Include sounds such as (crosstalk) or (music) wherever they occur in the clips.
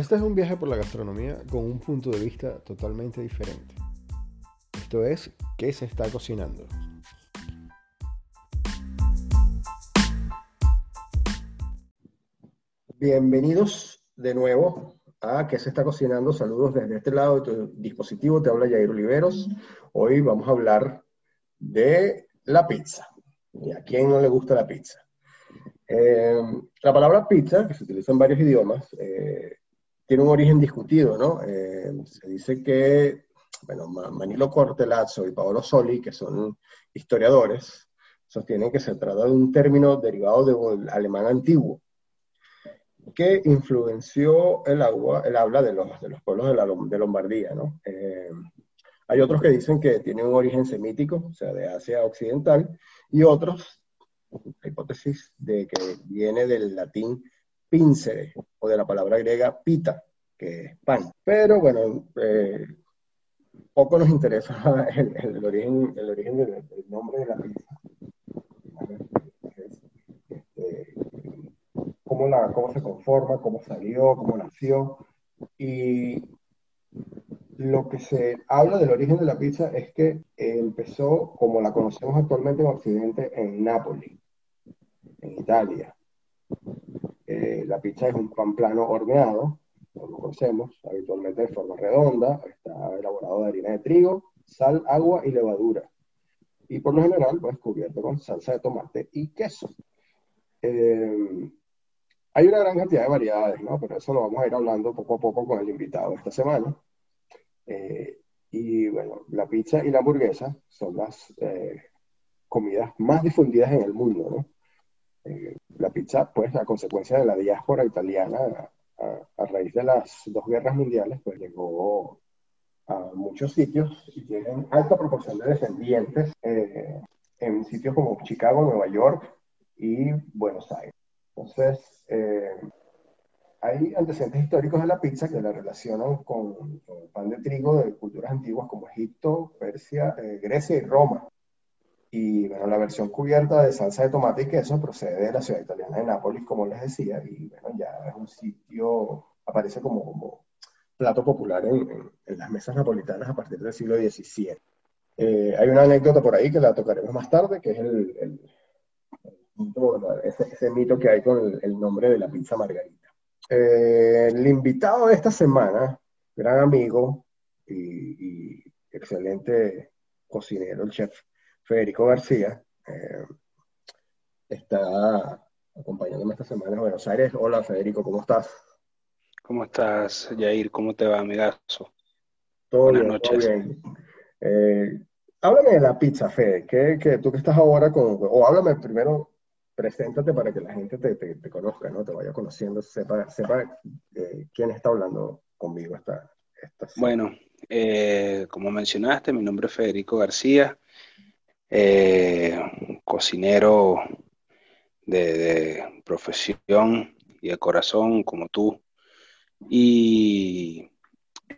Este es un viaje por la gastronomía con un punto de vista totalmente diferente. Esto es, ¿qué se está cocinando? Bienvenidos de nuevo a ¿Qué se está cocinando? Saludos desde este lado de tu dispositivo, te habla Jair Oliveros. Hoy vamos a hablar de la pizza. ¿Y a quién no le gusta la pizza? Eh, la palabra pizza, que se utiliza en varios idiomas, eh, tiene un origen discutido, ¿no? Eh, se dice que, bueno, Manilo Cortelazzo y Paolo Soli, que son historiadores, sostienen que se trata de un término derivado del alemán antiguo, que influenció el, agua, el habla de los, de los pueblos de, la, de Lombardía, ¿no? Eh, hay otros que dicen que tiene un origen semítico, o sea, de Asia Occidental, y otros, la hipótesis de que viene del latín pincere, o de la palabra griega pita, que es pan. Pero bueno, eh, poco nos interesa (laughs) el, origen, el origen del, nombre de la pizza. Este, cómo, la, cómo se conforma, cómo salió, cómo nació. Y lo que se habla del origen de la pizza es que empezó, como la conocemos actualmente en Occidente, en Nápoles, en Italia. Eh, la pizza es un pan plano horneado, como conocemos, habitualmente de forma redonda, está elaborado de harina de trigo, sal, agua y levadura. Y por lo general, pues cubierto con salsa de tomate y queso. Eh, hay una gran cantidad de variedades, ¿no? Pero eso lo vamos a ir hablando poco a poco con el invitado esta semana. Eh, y bueno, la pizza y la hamburguesa son las comidas más difundidas en el mundo, ¿no? Eh, la pizza, pues, a consecuencia de la diáspora italiana a, raíz de las dos guerras mundiales, pues llegó a muchos sitios y tienen alta proporción de descendientes eh, en sitios como Chicago, Nueva York y Buenos Aires. Entonces, eh, hay antecedentes históricos de la pizza que la relacionan con, pan de trigo de culturas antiguas como Egipto, Persia, Grecia y Roma. Y bueno, la versión cubierta de salsa de tomate y queso procede de la ciudad italiana de Nápoles, como les decía, y bueno, ya es un sitio, aparece como, como plato popular en, en, las mesas napolitanas a partir del siglo XVII. Eh, hay una anécdota por ahí que la tocaremos más tarde, que es el, el, ese, mito que hay con el, nombre de la pizza margarita. Eh, el invitado de esta semana, gran amigo y, y excelente cocinero, el chef Federico García, eh, está acompañándome esta semana en Buenos Aires. Hola Federico, ¿cómo estás? ¿Cómo estás, Jair? ¿Cómo te va, amigazo? Todo Buenas bien, noches. Todo bien. Eh, háblame de la pizza, Fede, que, tú que estás ahora con, o háblame primero, preséntate para que la gente te, conozca, ¿no? Te vaya conociendo, sepa, sepa eh, quién está hablando conmigo esta, esta Bueno, como mencionaste, mi nombre es Federico García, eh, cocinero de, profesión y de corazón como tú. Y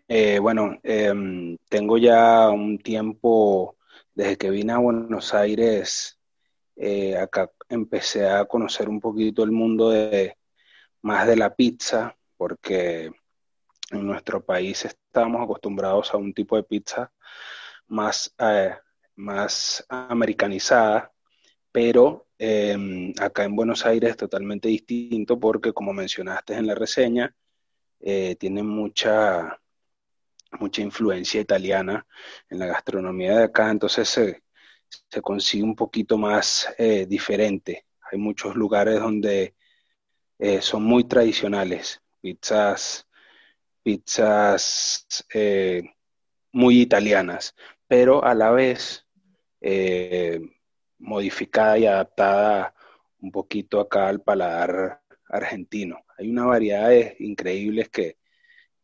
eh, bueno, em, tengo ya un tiempo desde que vine a Buenos Aires, eh, acá empecé a conocer un poquito el mundo de más de la pizza, porque en nuestro país estamos acostumbrados a un tipo de pizza más más americanizada, pero em, acá en Buenos Aires es totalmente distinto porque, como mencionaste en la reseña, eh, tiene mucha, mucha influencia italiana en la gastronomía de acá, entonces se, consigue un poquito más eh, diferente. Hay muchos lugares donde eh, son muy tradicionales, pizzas, pizzas muy italianas, pero a la vez eh, modificada y adaptada un poquito acá al paladar argentino. Hay una variedad increíbles que,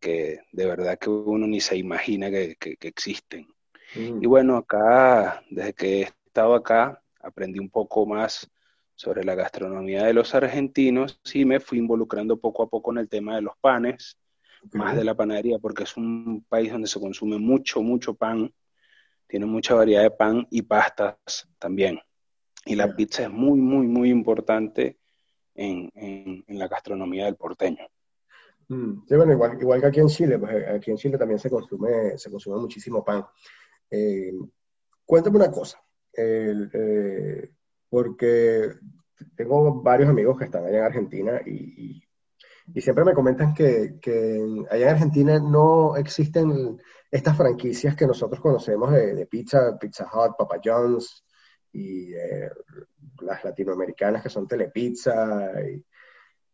que de verdad que uno ni se imagina que, existen. Mm. Y bueno, acá, desde que he estado acá, aprendí un poco más sobre la gastronomía de los argentinos y me fui involucrando poco a poco en el tema de los panes, más de la panadería, porque es un país donde se consume mucho, mucho pan tiene mucha variedad de pan y pastas también. Y la pizza es muy, muy, muy importante en, la gastronomía del porteño. Mm. Sí, bueno, igual, igual que aquí en Chile, pues eh, aquí en Chile también se consume, se consume muchísimo pan. Eh, cuéntame una cosa, eh, porque tengo varios amigos que están allá en Argentina y, y, siempre me comentan que, que, allá en Argentina no existen estas franquicias que nosotros conocemos de, pizza, Pizza Hut, Papa John's y las latinoamericanas que son Telepizza y,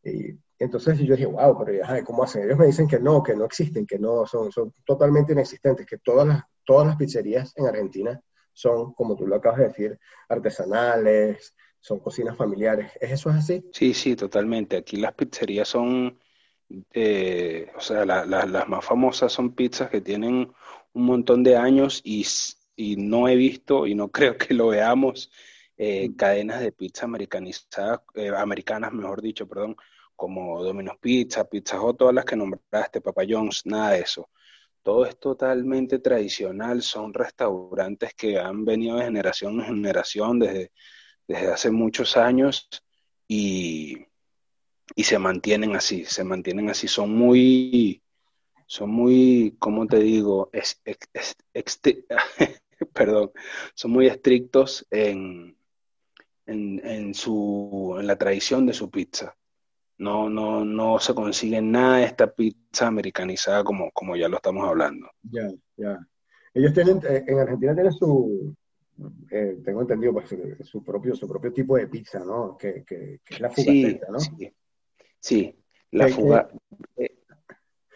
y entonces yo dije, wow, pero ¿cómo hacen? Ellos me dicen que no, que no existen, que no, son, son totalmente inexistentes, que todas las, todas las pizzerías en Argentina son, como tú lo acabas de decir, artesanales, son cocinas familiares. ¿Es eso así? Sí, sí, totalmente. Aquí las pizzerías son, eh, o sea, las más famosas son pizzas que tienen un montón de años y, y no he visto y no (laughs) creo que lo veamos eh, mm. cadenas de pizza americanizadas, eh, americanas, mejor dicho, perdón, como Domino's Pizza, Pizza Hut, todas las que nombraste, Papa John's, nada de eso. Todo es totalmente tradicional, son restaurantes que han venido de generación en generación desde, desde hace muchos años y, y se mantienen así, se mantienen así, son muy, son muy, ¿cómo te digo? Es, (laughs) perdón, son muy estrictos en, en, en, su, en la tradición de su pizza. No, no, no se consigue nada de esta pizza americanizada como, como ya lo estamos hablando. Ya, ya. Ellos tienen, eh, en Argentina tienen su, eh, tengo entendido, pues, su propio, su propio tipo de pizza, ¿no? Que, que, es la fugaceta, ¿no? Sí, sí. la fuga... Eh,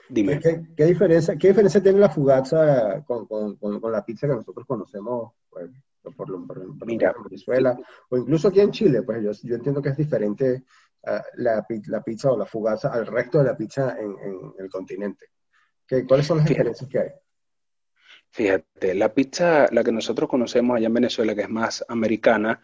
dime. ¿Qué, diferencia, ¿Qué diferencia tiene la fugaza con, con, con, la pizza que nosotros conocemos, pues, por, lo, por, Mira, en Venezuela, o incluso aquí en Chile? Pues yo, yo entiendo que es diferente la, la, pizza o la fugaza al resto de la pizza en, el continente? ¿Qué, ¿Cuáles son las diferencias que hay? Fíjate, la pizza, la que nosotros conocemos allá en Venezuela, que es más americana,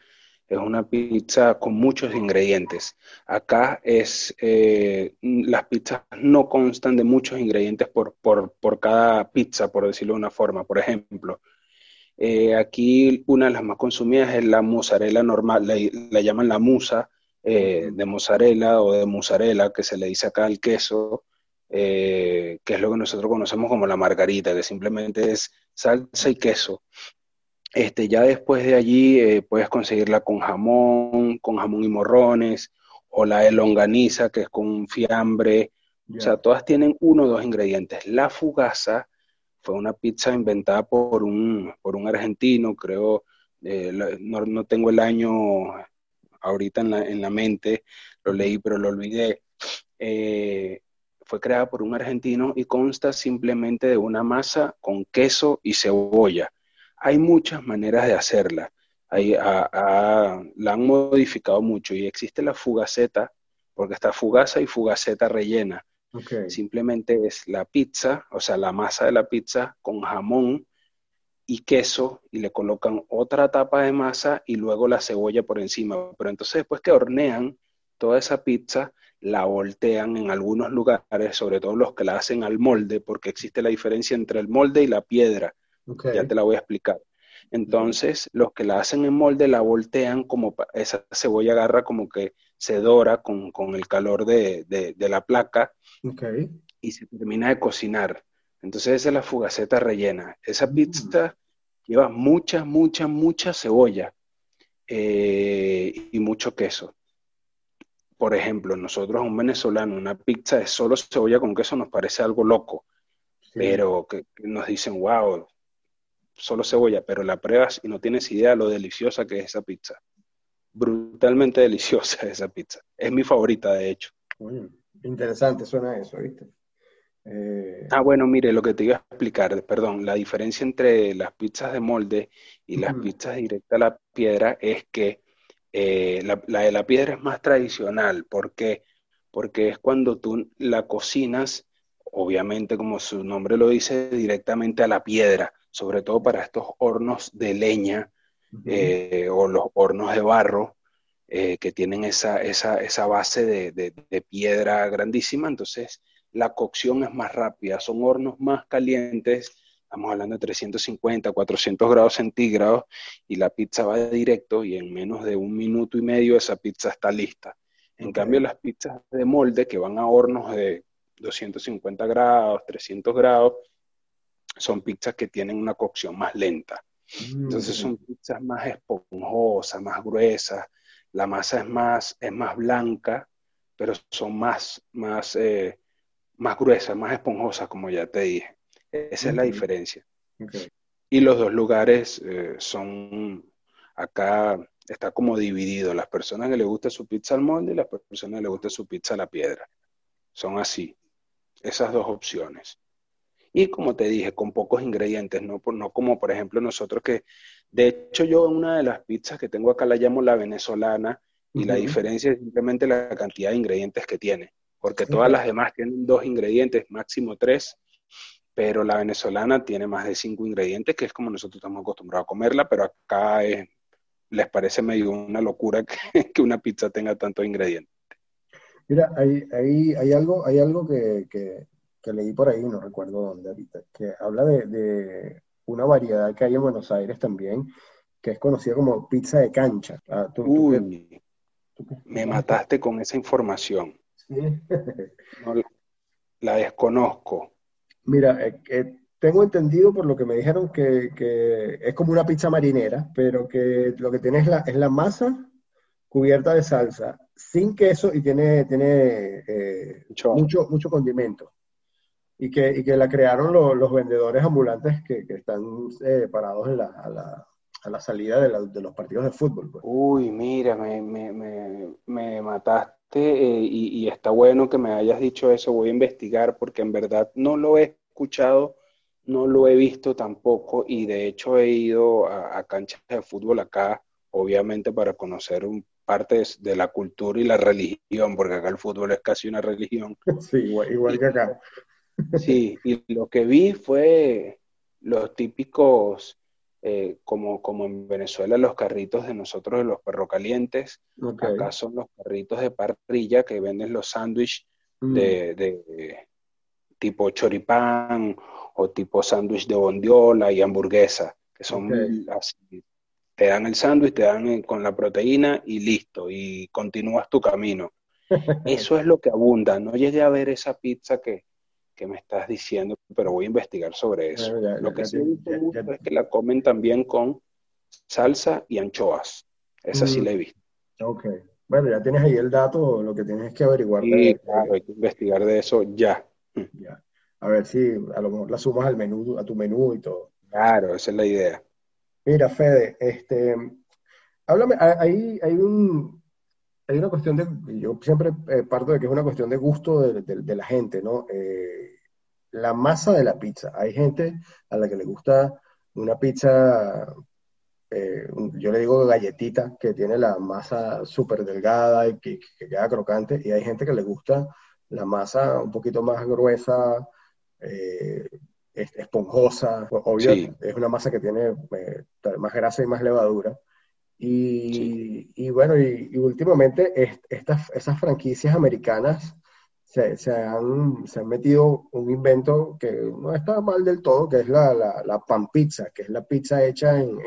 es una pizza con muchos ingredientes. Acá es, eh, las pizzas no constan de muchos ingredientes por, por, por, cada pizza, por decirlo de una forma. Por ejemplo, eh, aquí una de las más consumidas es la mozzarella normal, la llaman la musa, eh, de mozzarella o de mozzarella, que se le dice acá al queso, eh, que es lo que nosotros conocemos como la margarita, que simplemente es salsa y queso. Este, ya después de allí eh, puedes conseguirla con jamón, con jamón y morrones, o la de longaniza, que es con fiambre. O sea, todas tienen uno o dos ingredientes. La fugaza fue una pizza inventada por un, por un argentino, creo, no, no, tengo el año ahorita en la, en la mente, lo leí pero lo olvidé. Eh, fue creada por un argentino y consta simplemente de una masa con queso y cebolla. Hay muchas maneras de hacerla. la han modificado mucho y existe la fugaceta, porque está fugaza y fugaceta rellena. Simplemente es la pizza, o sea, la masa de la pizza con jamón, y queso y le colocan otra tapa de masa y luego la cebolla por encima. Pero entonces después que hornean toda esa pizza, la voltean en algunos lugares, sobre todo los que la hacen al molde, porque existe la diferencia entre el molde y la piedra. Ya te la voy a explicar. Entonces, los que la hacen en molde la voltean como esa cebolla agarra como que se dora con, el calor de, la placa y se termina de cocinar. Entonces esa es la fugaceta rellena. Esa mm. pizza lleva mucha, mucha, mucha cebolla eh, y mucho queso. Por ejemplo, nosotros a un venezolano una pizza de solo cebolla con queso nos parece algo loco, pero que, nos dicen, wow, solo cebolla, pero la pruebas y no tienes idea lo deliciosa que es esa pizza. Brutalmente (laughs) deliciosa esa pizza. Es mi favorita, de hecho. interesante suena eso, ¿viste? Eh, ah, bueno, mire, lo que te iba a explicar, perdón, la diferencia entre las pizzas de molde y las pizzas directas a la piedra es que eh, la, de la piedra es más tradicional. ¿Por qué? Porque es cuando tú la cocinas, obviamente como su nombre lo dice, directamente a la piedra, sobre todo para estos hornos de leña eh, o los hornos de barro. que tienen esa, esa, esa base de, de piedra grandísima, entonces la cocción es más rápida, son hornos más calientes, estamos hablando de 350, 400 grados centígrados, y la pizza va directo y en menos de un minuto y medio esa pizza está lista. En cambio, las pizzas de molde que van a hornos de 250 grados, 300 grados, son pizzas que tienen una cocción más lenta. Entonces son mm. pizzas más esponjosas, más gruesas, la masa es más, es más blanca, pero son más, más, eh, más gruesas, más esponjosas, como ya te dije. Esa es la diferencia. Y los dos lugares eh, son, acá está como dividido, las personas que le gusta su pizza al molde y las personas que le gusta su pizza a la piedra. Son así, esas dos opciones. Y como te dije, con pocos ingredientes, no, no como por ejemplo nosotros que, de hecho yo una de las pizzas que tengo acá la llamo la venezolana y la diferencia es simplemente la cantidad de ingredientes que tiene, porque todas las demás tienen dos ingredientes, máximo tres, pero la venezolana tiene más de cinco ingredientes, que es como nosotros estamos acostumbrados a comerla, pero acá les parece medio una locura (laughs) que, una pizza tenga tantos ingredientes. Mira, hay, hay, hay algo, hay algo que, que, leí por ahí, no recuerdo dónde ahorita, que habla de, de, una variedad que hay en Buenos Aires también, que es conocida como pizza de cancha. Ah, Uy, me mataste con esa información. ¿Sí? (laughs) la, desconozco. Mira, eh, eh, tengo entendido por lo que me dijeron que, es como una pizza marinera, pero que lo que tiene es la, es la masa cubierta de salsa, sin queso y tiene, tiene eh, mucho, mucho condimento. Y que, y que la crearon los vendedores ambulantes que, están parados en la, a la salida de, los partidos de fútbol. Pues. Uy, mira, me, me, mataste eh, y, está bueno que me hayas dicho eso. Voy a investigar porque en verdad no lo he escuchado, no lo he visto tampoco y de hecho he ido a, canchas de fútbol acá, obviamente para conocer un, partes de la cultura y la religión, porque acá el fútbol es casi una religión. (laughs) Sí, igual, igual que acá. Sí, y lo que vi fue los típicos eh, como, como en Venezuela los carritos de nosotros de los perros calientes, acá son los carritos de parrilla que venden los sándwiches mm. de, tipo choripán o tipo sándwich de bondiola y hamburguesa, que son así. Te dan el sándwich, te dan con la proteína y listo, y continúas tu camino. (laughs) Eso es lo que abunda. No llegué a ver esa pizza que, que me estás diciendo, pero voy a investigar sobre eso. Lo que sí es que la comen también con salsa y anchoas. Esa sí mm. la he visto. Ok. Bueno, ya tienes ahí el dato, lo que tienes que averiguar. Sí, claro, hay que investigar de eso ya. Ya. A ver si a lo mejor la sumas al menú, a tu menú y todo. Claro, esa es la idea. Mira, Fede, este, háblame, hay, hay un, hay una cuestión de, yo siempre eh, parto de que es una cuestión de gusto de, la gente, ¿no? Eh, la masa de la pizza. Hay gente a la que le gusta una pizza, eh, yo le digo galletita, que tiene la masa súper delgada y que, queda crocante, y hay gente que le gusta la masa un poquito más gruesa, esponjosa, obvio, es una masa que tiene más grasa y más levadura. Y, bueno, y, últimamente estas, esas franquicias americanas se, se, han, se, han, metido un invento que no está mal del todo, que es la, la, pan pizza, que es la pizza hecha en,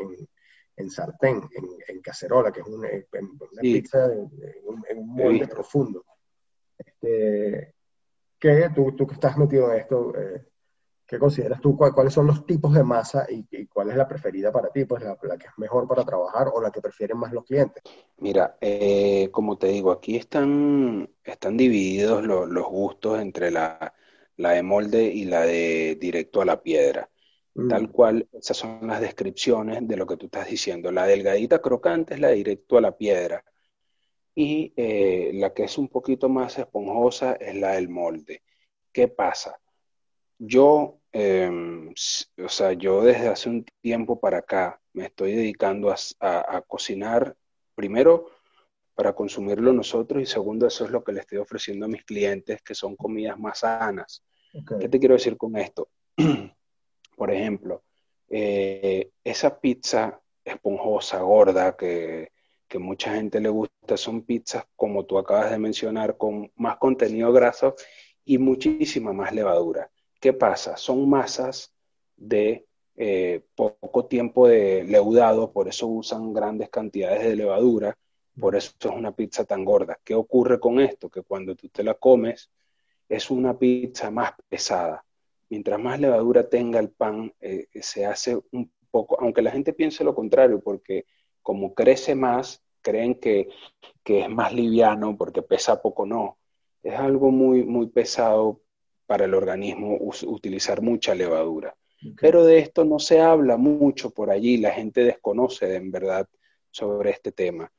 en, sartén, en, cacerola, que es una, pizza en, un molde profundo. Este, que tú, tú que estás metido en esto, eh, ¿Qué consideras tú? ¿Cuáles son los tipos de masa y, cuál es la preferida para ti? Pues la, que es mejor para trabajar o la que prefieren más los clientes. Mira, eh, como te digo, aquí están, están divididos los gustos entre la, de molde y la de directo a la piedra. Mm. Tal cual, esas son las descripciones de lo que tú estás diciendo. La delgadita crocante es la de directo a la piedra. Y eh, la que es un poquito más esponjosa es la del molde. ¿Qué pasa? Yo, em, o sea, yo desde hace un tiempo para acá me estoy dedicando a, cocinar, primero para consumirlo nosotros y segundo, eso es lo que le estoy ofreciendo a mis clientes, que son comidas más sanas. ¿Qué te quiero decir con esto? (clears throat) Por ejemplo, eh, esa pizza esponjosa, gorda, que, que mucha gente le gusta, son pizzas, como tú acabas de mencionar, con más contenido graso y muchísima más levadura. ¿Qué pasa? Son masas de eh, poco tiempo de leudado, por eso usan grandes cantidades de levadura, por eso es una pizza tan gorda. ¿Qué ocurre con esto? Que cuando tú te la comes, es una pizza más pesada. Mientras más levadura tenga el pan, eh, se hace un poco, aunque la gente piense lo contrario, porque como crece más, creen que, es más liviano porque pesa poco, no. Es algo muy, muy pesado para el organismo utilizar mucha levadura. Pero de esto no se habla mucho por allí, la gente desconoce en verdad sobre este tema.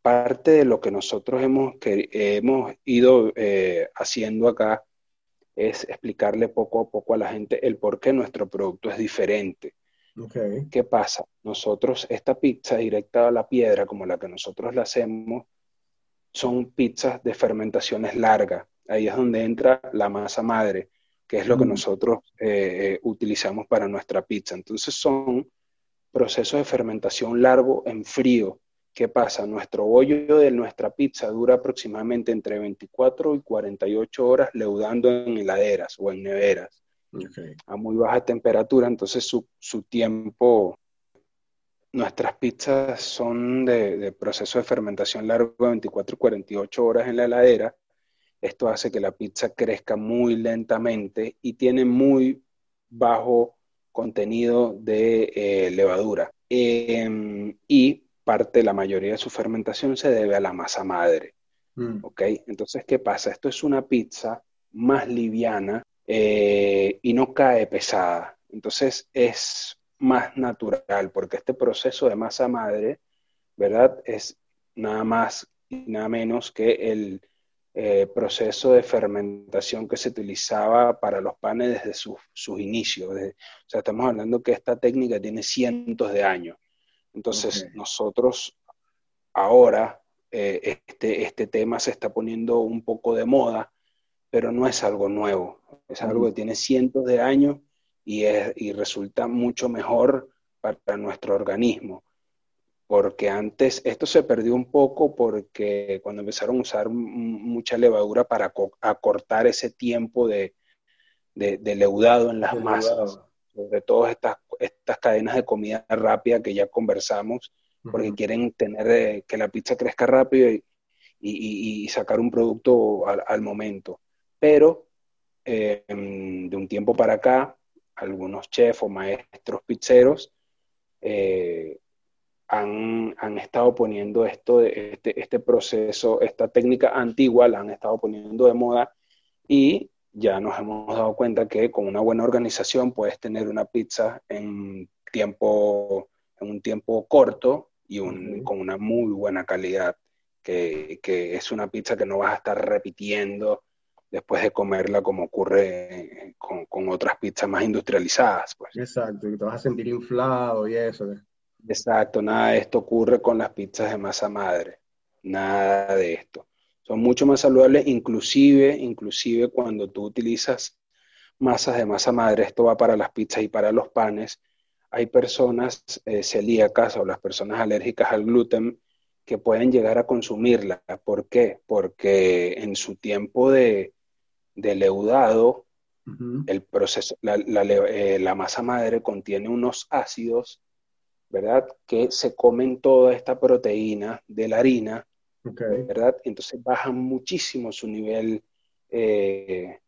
Parte de lo que nosotros hemos, que, hemos ido eh, haciendo acá es explicarle poco a poco a la gente el por qué nuestro producto es diferente. ¿Qué pasa? Nosotros, esta pizza directa a la piedra, como la que nosotros la hacemos, son pizzas de fermentaciones largas. Ahí es donde entra la masa madre, que es lo que nosotros eh, utilizamos para nuestra pizza. Entonces son procesos de fermentación largo en frío. ¿Qué pasa? Nuestro bollo de nuestra pizza dura aproximadamente entre 24 y 48 horas leudando en heladeras o en neveras a muy baja temperatura, entonces su, tiempo, nuestras pizzas son de, proceso de fermentación largo de 24 y 48 horas en la heladera. Esto hace que la pizza crezca muy lentamente y tiene muy bajo contenido de eh, levadura. Em, y parte, la mayoría de su fermentación se debe a la masa madre. Mm. ¿Ok? Entonces, ¿qué pasa? Esto es una pizza más liviana eh, y no cae pesada. Entonces es más natural, porque este proceso de masa madre, ¿verdad? Es nada más y nada menos que el eh, proceso de fermentación que se utilizaba para los panes desde sus inicios. o sea, estamos hablando que esta técnica tiene cientos de años. Entonces, nosotros ahora, eh, este, este tema se está poniendo un poco de moda pero no es algo nuevo, es algo que tiene cientos de años y, es, y resulta mucho mejor para nuestro organismo. Porque antes esto se perdió un poco porque cuando empezaron a usar mucha levadura para acortar ese tiempo de, de, leudado en las masas, sobre todo estas, estas cadenas de comida rápida que ya conversamos, porque quieren tener eh, que la pizza crezca rápido y, y, y sacar un producto al, al momento. Pero eh, de un tiempo para acá, algunos chefs o maestros pizzeros eh, han, estado poniendo esto, este, este proceso, esta técnica antigua, la han estado poniendo de moda y ya nos hemos dado cuenta que con una buena organización puedes tener una pizza en tiempo, en un tiempo corto y con una muy buena calidad, que, que, es una pizza que no vas a estar repitiendo después de comerla como ocurre con, otras pizzas más industrializadas. Pues. Exacto, y te vas a sentir inflado y eso. Exacto, nada de esto ocurre con las pizzas de masa madre, nada de esto. Son mucho más saludables, inclusive, inclusive cuando tú utilizas masas de masa madre, esto va para las pizzas y para los panes, hay personas eh, celíacas o las personas alérgicas al gluten que pueden llegar a consumirla. ¿Por qué? Porque en su tiempo de, de leudado, el proceso, eh, la, masa madre contiene unos ácidos, ¿verdad? Que se comen toda esta proteína de la harina, ¿verdad? Entonces bajan muchísimo su nivel eh,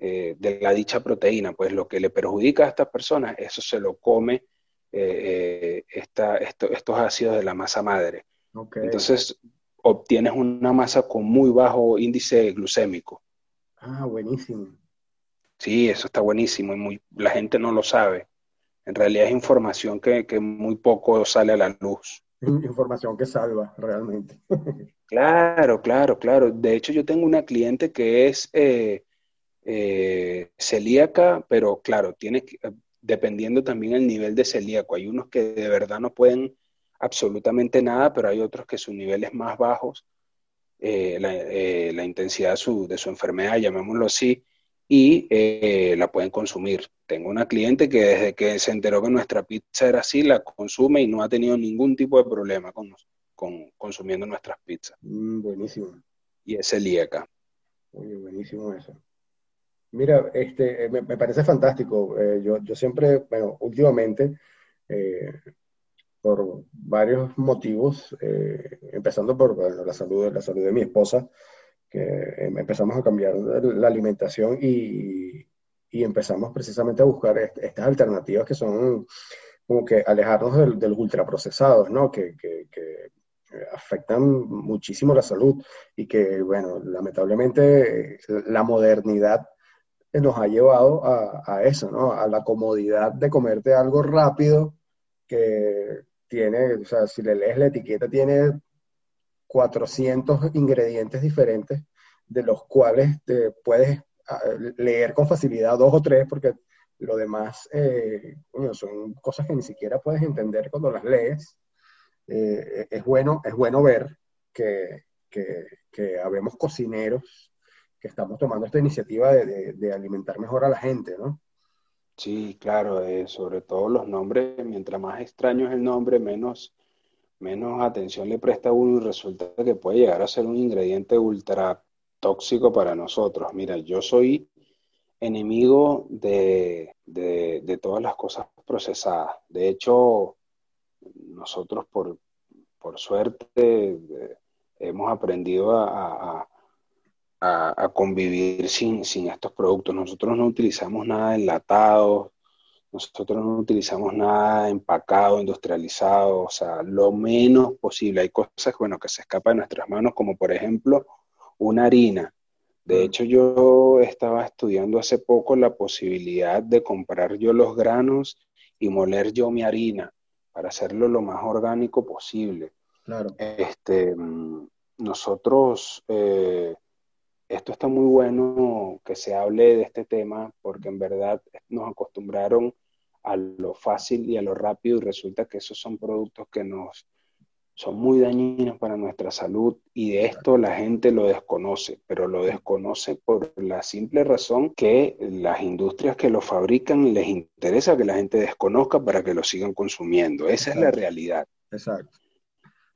eh, de la dicha proteína, pues lo que le perjudica a estas personas, eso se lo come estos ácidos de la masa madre. Entonces obtienes una masa con muy bajo índice glucémico. Ah, buenísimo. Sí, eso está buenísimo y muy, la gente no lo sabe. En realidad es información que, muy poco sale a la luz. Información que salva, realmente. (laughs) claro, claro, claro. De hecho, yo tengo una cliente que es eh, eh, celíaca, pero claro, tiene que, dependiendo también el nivel de celíaco. Hay unos que de verdad no pueden absolutamente nada, pero hay otros que sus niveles más bajos eh, eh, la, intensidad de su, de su, enfermedad, llamémoslo así, y eh, la pueden consumir. Tengo una cliente que desde que se enteró que nuestra pizza era así, la consume y no ha tenido ningún tipo de problema con, con consumiendo nuestras pizzas. Mm, buenísimo. Y es celíaca. Oye, buenísimo eso. Mira, este, me, parece fantástico. yo, yo siempre, bueno, últimamente, por varios motivos, eh, empezando por la, salud, la salud de mi esposa, em, empezamos a cambiar la alimentación y, empezamos precisamente a buscar estas alternativas que son como que alejarnos del, del ultraprocesados, ¿no? Que, que, afectan muchísimo la salud y que, bueno, lamentablemente la modernidad nos ha llevado a, a, eso, ¿no? A la comodidad de comerte algo rápido que tiene, o sea, si le lees la etiqueta, tiene 400 ingredientes diferentes, de los cuales te puedes ah, leer con facilidad dos o tres, porque lo demás eh, son cosas que ni siquiera puedes entender cuando las lees. Eh, es, bueno, es bueno ver que, que, que, habemos cocineros que estamos tomando esta iniciativa de, de, alimentar mejor a la gente, ¿no? Sí, claro, eh, sobre todo los nombres, mientras más extraño es el nombre, menos, menos atención le presta uno y resulta que puede llegar a ser un ingrediente ultra tóxico para nosotros. Mira, yo soy enemigo de, de, todas las cosas procesadas. De hecho, nosotros por, por suerte hemos aprendido a, a, a convivir sin, sin, estos productos. Nosotros no utilizamos nada enlatado, nosotros no utilizamos nada empacado, industrializado, o sea, lo menos posible. Hay cosas bueno, que se escapan de nuestras manos, como por ejemplo una harina. De mm. hecho, yo estaba estudiando hace poco la posibilidad de comprar yo los granos y moler yo mi harina para hacerlo lo más orgánico posible. Claro. Este, mm, nosotros, eh, esto está muy bueno que se hable de este tema porque en verdad nos acostumbraron a lo fácil y a lo rápido y resulta que esos son productos que nos son muy dañinos para nuestra salud y de esto la gente lo desconoce, pero lo desconoce por la simple razón que las industrias que lo fabrican les interesa que la gente desconozca para que lo sigan consumiendo. Esa es la realidad. Exacto.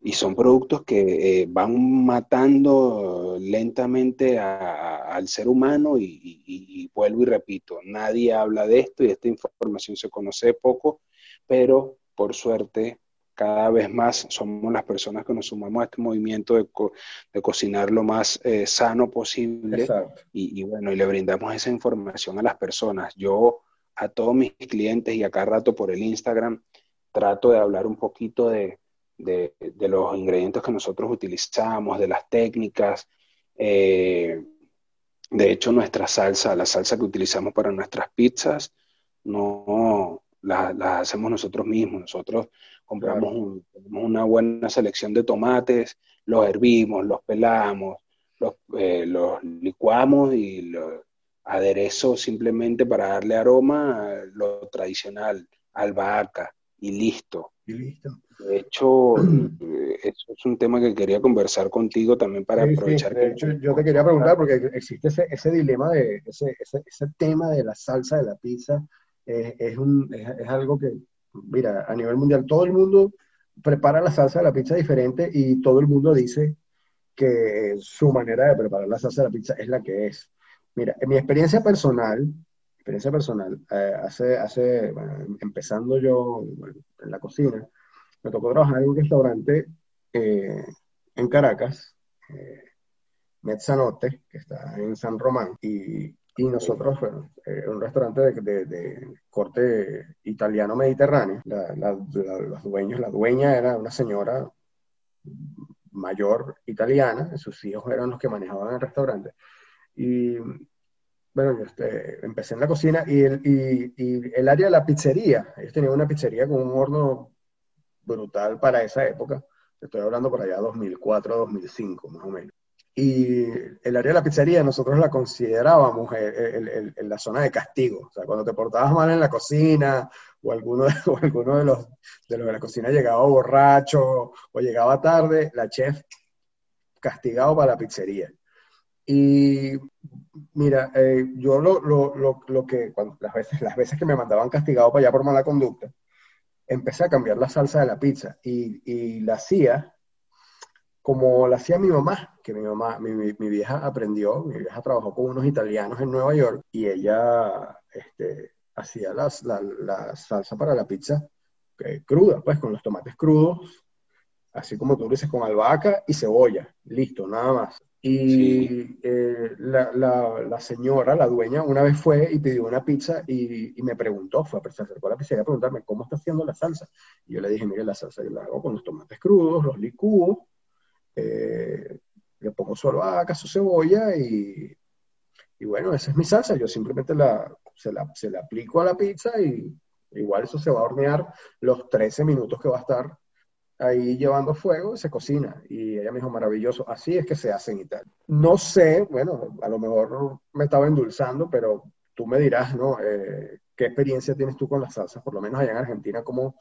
Y son productos que eh, van matando lentamente al ser humano y, y vuelvo y repito, nadie habla de esto y esta información se conoce poco, pero por suerte cada vez más somos las personas que nos sumamos a este movimiento de, de cocinar lo más eh, sano posible y, bueno, y le brindamos esa información a las personas. Yo a todos mis clientes y acá rato por el Instagram trato de hablar un poquito de, de, los ingredientes que nosotros utilizamos, de las técnicas. Eh, de hecho, nuestra salsa, la salsa que utilizamos para nuestras pizzas, no las la hacemos nosotros mismos. Nosotros compramos una buena selección de tomates, los hervimos, los pelamos, los, eh, los licuamos y los aderezo simplemente para darle aroma, lo tradicional, albahaca y listo. Y listo. De hecho, (clears throat) eh, eso es un tema que quería conversar contigo también para aprovechar. De hecho, yo te quería preguntar, porque existe ese, ese dilema de ese, ese, ese, tema de la salsa de la pizza, eh, es, un, es, algo que mira, a nivel mundial todo el mundo prepara la salsa de la pizza diferente y todo el mundo dice que su manera de preparar la salsa de la pizza es la que es. Mira, en mi experiencia personal, experiencia personal, eh, hace, hace empezando yo en la cocina, me tocó trabajar en un restaurante eh, en Caracas, eh, Mezzanotte, que está en San Román, y y nosotros, bueno, eh, un restaurante de, corte italiano-mediterráneo, la, los dueños, la dueña era una señora mayor italiana, sus hijos eran los que manejaban el restaurante. Y bueno, yo este, empecé en la cocina y el, el área de la pizzería, ellos tenían una pizzería con un horno brutal para esa época, estoy hablando por allá 2004, 2005 más o menos. Y el área de la pizzería nosotros la considerábamos en la zona de castigo. O sea, cuando te portabas mal en la cocina o alguno, de, (laughs) o alguno de, los, de los de la cocina llegaba borracho o llegaba tarde, la chef castigado para la pizzería. Y mira, eh, yo lo, lo, lo, lo que, las, veces, (laughs) las veces que me mandaban castigado para allá por mala conducta, empecé a cambiar la salsa de la pizza y, y la hacía como la hacía mi mamá, que mi mamá, mi, mi, vieja aprendió, mi vieja trabajó con unos italianos en Nueva York y ella este, hacía las, la, la, salsa para la pizza eh, cruda, pues con los tomates crudos, así como tú dices, con albahaca y cebolla, listo, nada más. Y eh, la, señora, la dueña, una vez fue y pidió una pizza y, me preguntó, fue, se acercó a la pizzería a preguntarme cómo está haciendo la salsa. Y yo le dije, mire, la salsa yo la hago con los tomates crudos, los licúo, eh, le pongo solo acaso cebolla y, y bueno, esa es mi salsa. Yo simplemente la, se, la, se la aplico a la pizza y igual eso se va a hornear los 13 minutos que va a estar ahí llevando fuego, se cocina. Y ella me dijo, maravilloso, así es que se hacen y tal. No sé, bueno, a lo mejor me estaba endulzando, pero tú me dirás, ¿no? Eh, ¿Qué experiencia tienes tú con las salsas? Por lo menos allá en Argentina, ¿cómo,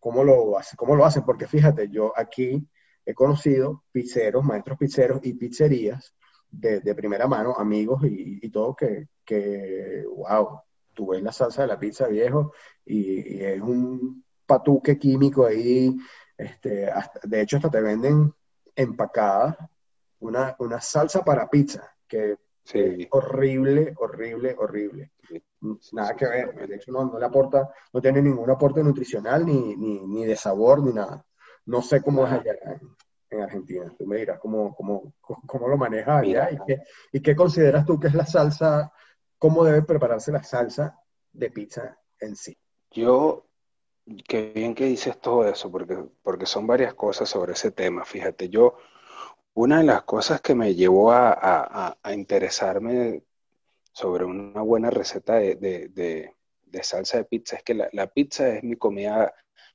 cómo, lo, hace, cómo lo hacen? Porque fíjate, yo aquí he conocido pizzeros, maestros pizzeros y pizzerías de, primera mano, amigos y, todo, que, que, wow, tú ves la salsa de la pizza viejo y, y es un patuque químico ahí este, de hecho, hasta te venden empacada una, una salsa para pizza, que es horrible, horrible, horrible. nada que ver, de hecho no, no, le aporta, no tiene ningún aporte nutricional ni, ni, de sabor ni nada. No sé cómo es allá en, Argentina. Tú me dirás cómo, cómo, cómo lo manejas allá y qué, y qué consideras tú que es la salsa, cómo debe prepararse la salsa de pizza en sí. Yo Qué bien que dices todo eso, porque, porque son varias cosas sobre ese tema. Fíjate, yo, una de las cosas que me llevó a, interesarme sobre una buena receta de, salsa de pizza es que la, pizza es mi comida,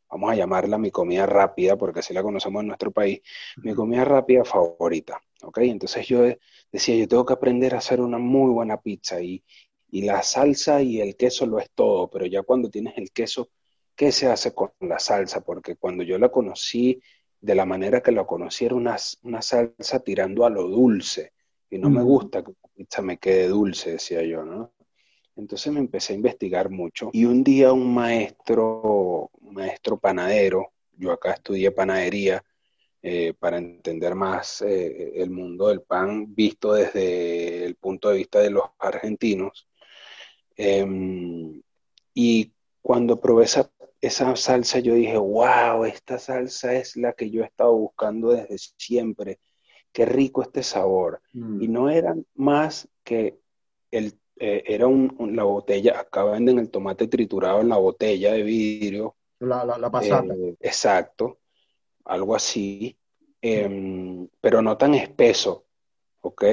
vamos a llamarla mi comida rápida, porque así la conocemos en nuestro país, mi comida rápida favorita. ¿ok? Entonces yo decía, yo tengo que aprender a hacer una muy buena pizza y, y la salsa y el queso lo es todo, pero ya cuando tienes el queso qué se hace con la salsa, porque cuando yo la conocí, de la manera que la conocí, era una, salsa tirando a lo dulce, y no me gusta que la pizza me quede dulce, decía yo, ¿no? Entonces me empecé a investigar mucho y un día un maestro, maestro panadero, yo acá estudié panadería eh, para entender más eh, el mundo del pan visto desde el punto de vista de los argentinos. Em, y cuando probé esa esa salsa yo dije, wow, esta salsa es la que yo he estado buscando desde siempre. Qué rico este sabor. Y mm. no eran más que el, eh, era un, la botella, acá venden el tomate triturado en la botella de vidrio. La, la, pasata. Eh, exacto, algo así, em, pero no tan espeso, ¿ok?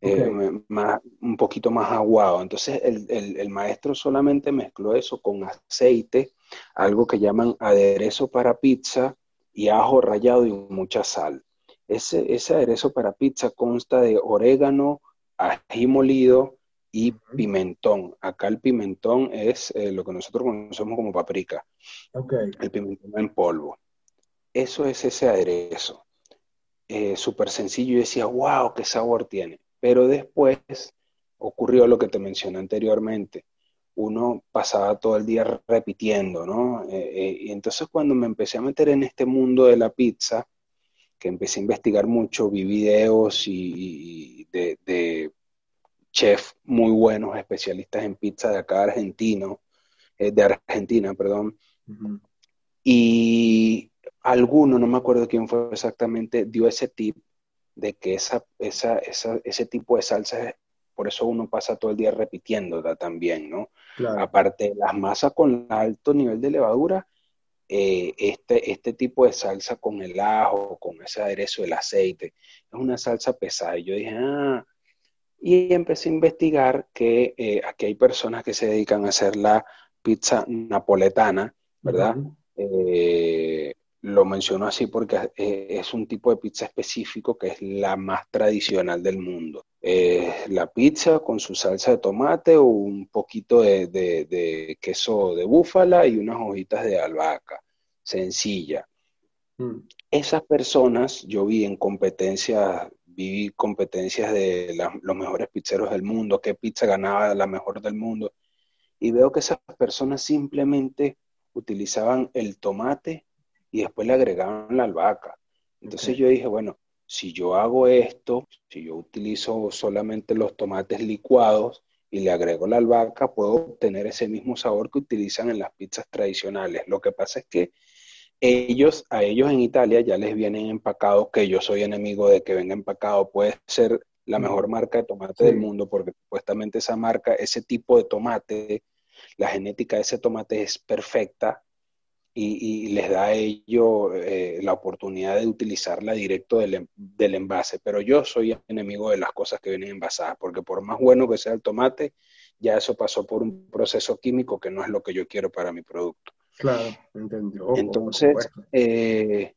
Eh, más, un poquito más aguado. Entonces el, maestro solamente mezcló eso con aceite, algo que llaman aderezo para pizza y ajo rallado y mucha sal. Ese, ese aderezo para pizza consta de orégano, ají molido y pimentón. Acá el pimentón es eh, lo que nosotros conocemos como paprika. El pimentón en polvo. Eso es ese aderezo. Eh, Súper sencillo y decía, wow, qué sabor tiene. Pero después ocurrió lo que te mencioné anteriormente. Uno pasaba todo el día repitiendo, ¿no? Eh, eh, y entonces cuando me empecé a meter en este mundo de la pizza, que empecé a investigar mucho, vi videos y, de, de chefs muy buenos, especialistas en pizza de acá argentino, eh, de Argentina, perdón. Y alguno, no me acuerdo quién fue exactamente, dio ese tip de que esa, esa, esa, ese tipo de salsa, por eso uno pasa todo el día repitiéndola también, ¿no? Aparte de las masas con alto nivel de levadura, eh, este, este tipo de salsa con el ajo, con ese aderezo, el aceite, es una salsa pesada. Y yo dije, ah, y empecé a investigar que eh, aquí hay personas que se dedican a hacer la pizza napoletana, ¿verdad? Lo menciono así porque eh, es un tipo de pizza específico que es la más tradicional del mundo. la pizza con su salsa de tomate o un poquito de, queso de búfala y unas hojitas de albahaca. Sencilla. Mm. Esas personas, yo vi en competencias, vi competencias de los mejores pizzeros del mundo, qué pizza ganaba la mejor del mundo, y veo que esas personas simplemente utilizaban el tomate y después le agregaron la albahaca. Entonces yo dije, bueno, si yo hago esto, si yo utilizo solamente los tomates licuados y le agrego la albahaca, puedo obtener ese mismo sabor que utilizan en las pizzas tradicionales. Lo que pasa es que ellos, a ellos en Italia ya les vienen empacados, que yo soy enemigo de que venga empacado, puede ser la mejor marca de tomate del mundo, porque supuestamente esa marca, ese tipo de tomate, la genética de ese tomate es perfecta y, les da a ellos eh, la oportunidad de utilizarla directo del, del, envase. Pero yo soy enemigo de las cosas que vienen envasadas, porque por más bueno que sea el tomate, ya eso pasó por un proceso químico que no es lo que yo quiero para mi producto. Claro, entendió. Entonces, eh,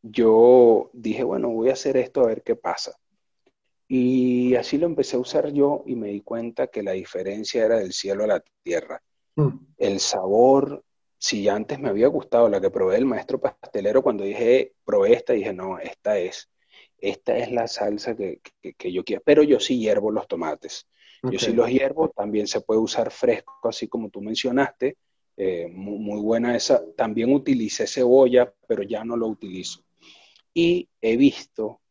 yo dije, bueno, voy a hacer esto a ver qué pasa. Y así lo empecé a usar yo y me di cuenta que la diferencia era del cielo a la tierra. Mm. El sabor, si antes me había gustado la que probé el maestro pastelero, cuando dije, probé esta, dije, no, esta es, esta es la salsa que, yo quiero. Pero yo sí hiervo los tomates. Yo sí los hiervo, también se puede usar fresco, así como tú mencionaste. Eh, muy, buena esa. También utilicé cebolla, pero ya no lo utilizo. Y he visto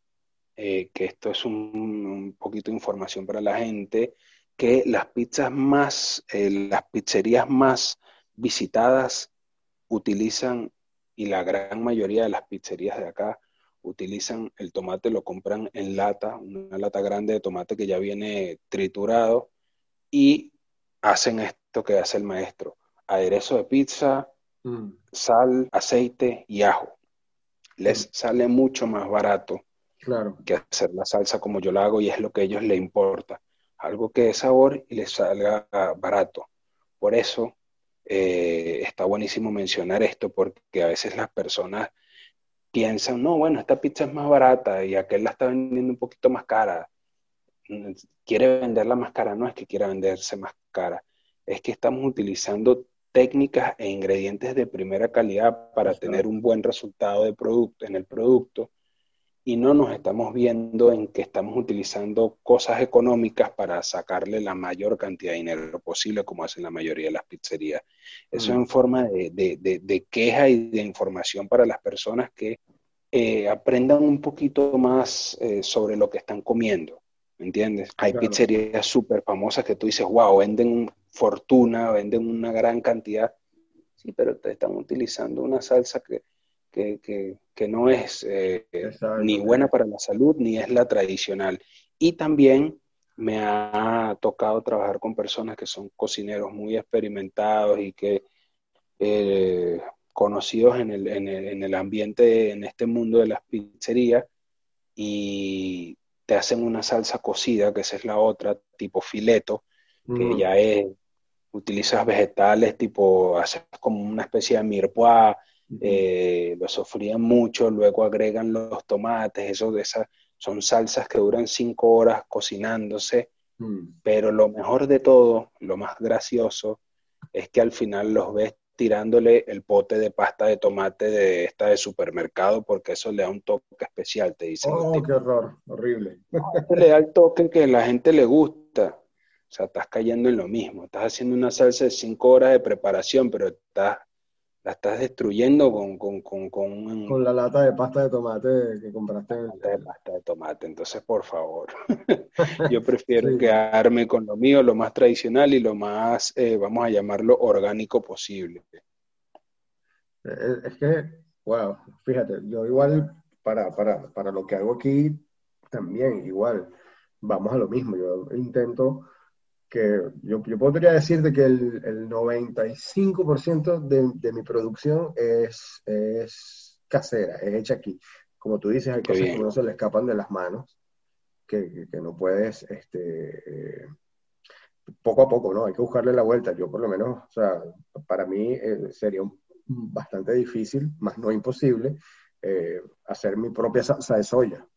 eh, que esto es un, poquito de información para la gente, que las pizzas más, eh, las pizzerías más visitadas utilizan, y la gran mayoría de las pizzerías de acá utilizan el tomate, lo compran en lata, una lata grande de tomate que ya viene triturado, y hacen esto que hace el maestro aderezo de pizza, mm. sal, aceite y ajo. Les mm. sale mucho más barato claro. que hacer la salsa como yo la hago y es lo que a ellos les importa. Algo que dé sabor y les salga barato. Por eso eh, está buenísimo mencionar esto porque a veces las personas piensan, no, bueno, esta pizza es más barata y aquel la está vendiendo un poquito más cara. Quiere venderla más cara, no es que quiera venderse más cara, es que estamos utilizando técnicas e ingredientes de primera calidad para tener un buen resultado de producto, en el producto y no nos estamos viendo en que estamos utilizando cosas económicas para sacarle la mayor cantidad de dinero posible, como hacen la mayoría de las pizzerías. Eso mm. en forma de, queja y de información para las personas que eh, aprendan un poquito más eh, sobre lo que están comiendo. ¿Me entiendes? Hay pizzerías súper famosas que tú dices, wow, venden fortuna, venden una gran cantidad. Sí, pero te están utilizando una salsa que, que, no es eh, ni buena para la salud ni es la tradicional. Y también me ha tocado trabajar con personas que son cocineros muy experimentados y que eh, conocidos en el, en, el, en el ambiente, en este mundo de las pizzerías, y te hacen una salsa cocida, que esa es la otra, tipo fileto, que mm. ya es, utilizas vegetales, tipo, haces como una especie de mirepoix, eh, lo sofrían mucho, luego agregan los tomates, eso de esas, son salsas que duran cinco horas cocinándose, mm. pero lo mejor de todo, lo más gracioso, es que al final los ves tirándole el pote de pasta de tomate de esta de supermercado porque eso le da un toque especial, te dicen. Oh, qué horror, horrible. le da el toque que la gente le gusta. O sea, estás cayendo en lo mismo. Estás haciendo una salsa de cinco horas de preparación, pero estás, la estás destruyendo con, con, con, con, con la lata de pasta de tomate que compraste. La de pasta de tomate. Entonces, por favor, (laughs) yo prefiero quedarme con lo mío, lo más tradicional y lo más, eh, vamos a llamarlo, orgánico posible. Eh, es que, wow, fíjate, yo igual para, para, para lo que hago aquí, también igual, vamos a lo mismo. Yo intento que yo, yo podría decirte que el, el 95% de, de, mi producción es, es, casera, es hecha aquí. Como tú dices, hay cosas que no se le escapan de las manos, que, que, no puedes, este, eh, poco a poco, ¿no? Hay que buscarle la vuelta. Yo por lo menos, o sea, para mí eh, sería bastante difícil, más no imposible, eh, hacer mi propia salsa de soya.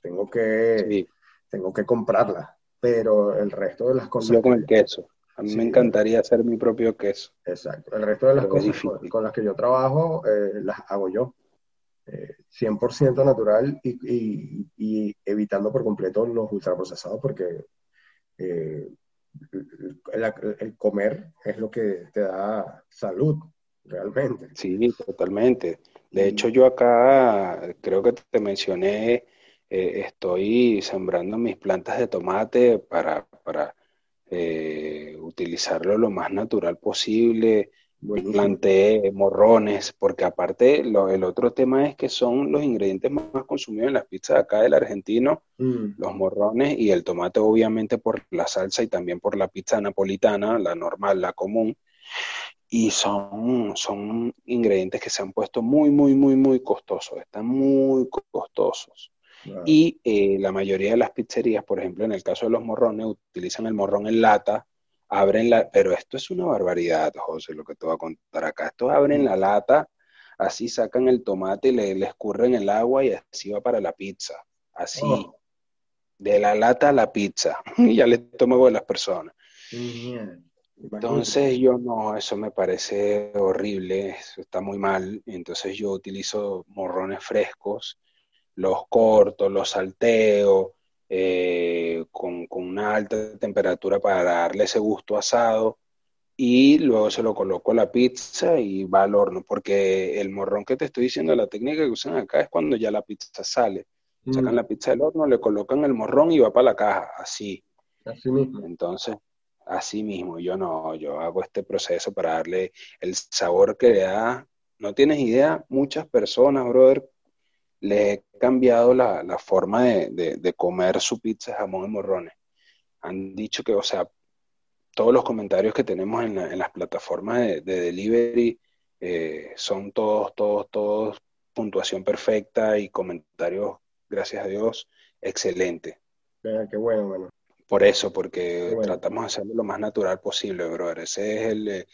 tengo que... Tengo que comprarla, pero el resto de las cosas... Yo con el queso. A mí me encantaría hacer mi propio queso. Exacto. El resto de las cosas con, las que yo trabajo eh, las hago yo. 100% eh, natural y, y, evitando por completo los ultraprocesados porque eh, el, comer es lo que te da salud, realmente. Sí, totalmente. De hecho, yo acá creo que te mencioné eh, estoy sembrando mis plantas de tomate para, para eh, utilizarlo lo más natural posible. planté morrones, porque aparte el otro tema es que son los ingredientes más, consumidos en las pizzas acá del argentino, mm. los morrones y el tomate obviamente por la salsa y también por la pizza napolitana, la normal, la común. Y son, son ingredientes que se han puesto muy, muy, muy, muy costosos, están muy costosos. Y eh, la mayoría de las pizzerías, por ejemplo, en el caso de los morrones, utilizan el morrón en lata, abren la, pero esto es una barbaridad, José, lo que te voy a contar acá. Esto abren la lata, así sacan el tomate y le, escurren el agua y así va para la pizza. Así, oh. de la lata a la pizza. (laughs) y ya le tomo a las personas. Entonces yo no, eso me parece horrible, eso está muy mal. Entonces yo utilizo morrones frescos los corto, los salteo eh, con, una alta temperatura para darle ese gusto asado y luego se lo coloco a la pizza y va al horno, porque el morrón que te estoy diciendo, la técnica que usan acá es cuando ya la pizza sale. Sacan mm. la pizza del horno, le colocan el morrón y va para la caja, así. Así mismo. Entonces, así mismo, yo no, yo hago este proceso para darle el sabor que le da. No tienes idea, muchas personas, brother, le he cambiado la, forma de, comer su pizza de jamón y morrones. Han dicho que, o sea, todos los comentarios que tenemos en, las plataformas de, delivery eh, son todos, todos, todos puntuación perfecta y comentarios, gracias a Dios, excelente. qué bueno, bueno. Por eso, porque tratamos de hacerlo lo más natural posible, brother. Ese es el, ese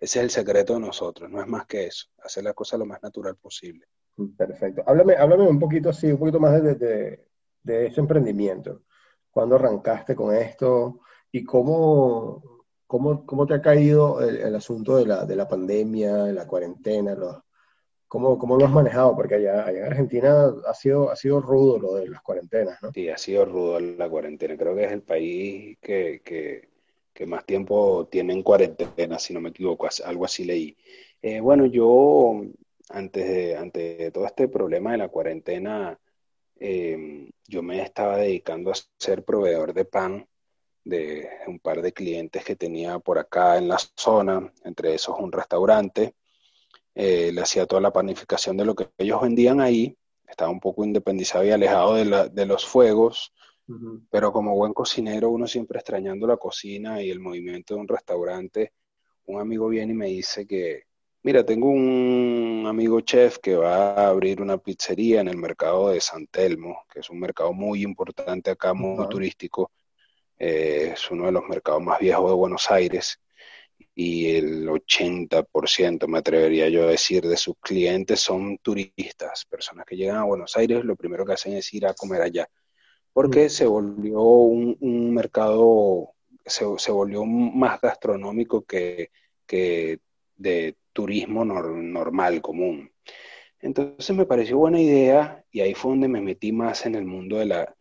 es el secreto de nosotros, no es más que eso, hacer la cosa lo más natural posible. Perfecto. Háblame, háblame un poquito, sí, un poquito más de, de, de ese emprendimiento. ¿Cuándo arrancaste con esto? ¿Y cómo, cómo, cómo te ha caído el, asunto de la, de la pandemia, de la cuarentena? ¿cómo, ¿Cómo lo has manejado? Porque allá, allá, en Argentina ha sido, ha sido rudo lo de las cuarentenas, ¿no? Sí, ha sido rudo la cuarentena. Creo que es el país que, que, que más tiempo tiene en cuarentena, si no me equivoco, algo así leí. Eh, bueno, yo antes de, todo este problema de la cuarentena, em, yo me estaba dedicando a ser proveedor de pan de un par de clientes que tenía por acá en la zona, entre esos un restaurante. Eh, le hacía toda la panificación de lo que ellos vendían ahí. Estaba un poco independizado y alejado de, los fuegos, pero como buen cocinero, uno siempre extrañando la cocina y el movimiento de un restaurante. Un amigo viene y me dice que, Mira, tengo un amigo chef que va a abrir una pizzería en el mercado de San Telmo, que es un mercado muy importante acá, muy turístico. Eh, es uno de los mercados más viejos de Buenos Aires y el 80%, me atrevería yo a decir, de sus clientes son turistas, personas que llegan a Buenos Aires, lo primero que hacen es ir a comer allá, porque se volvió un, mercado, se, volvió más gastronómico que, que de turismo normal, común. Entonces me pareció buena idea y ahí fue donde me metí más en el mundo de la,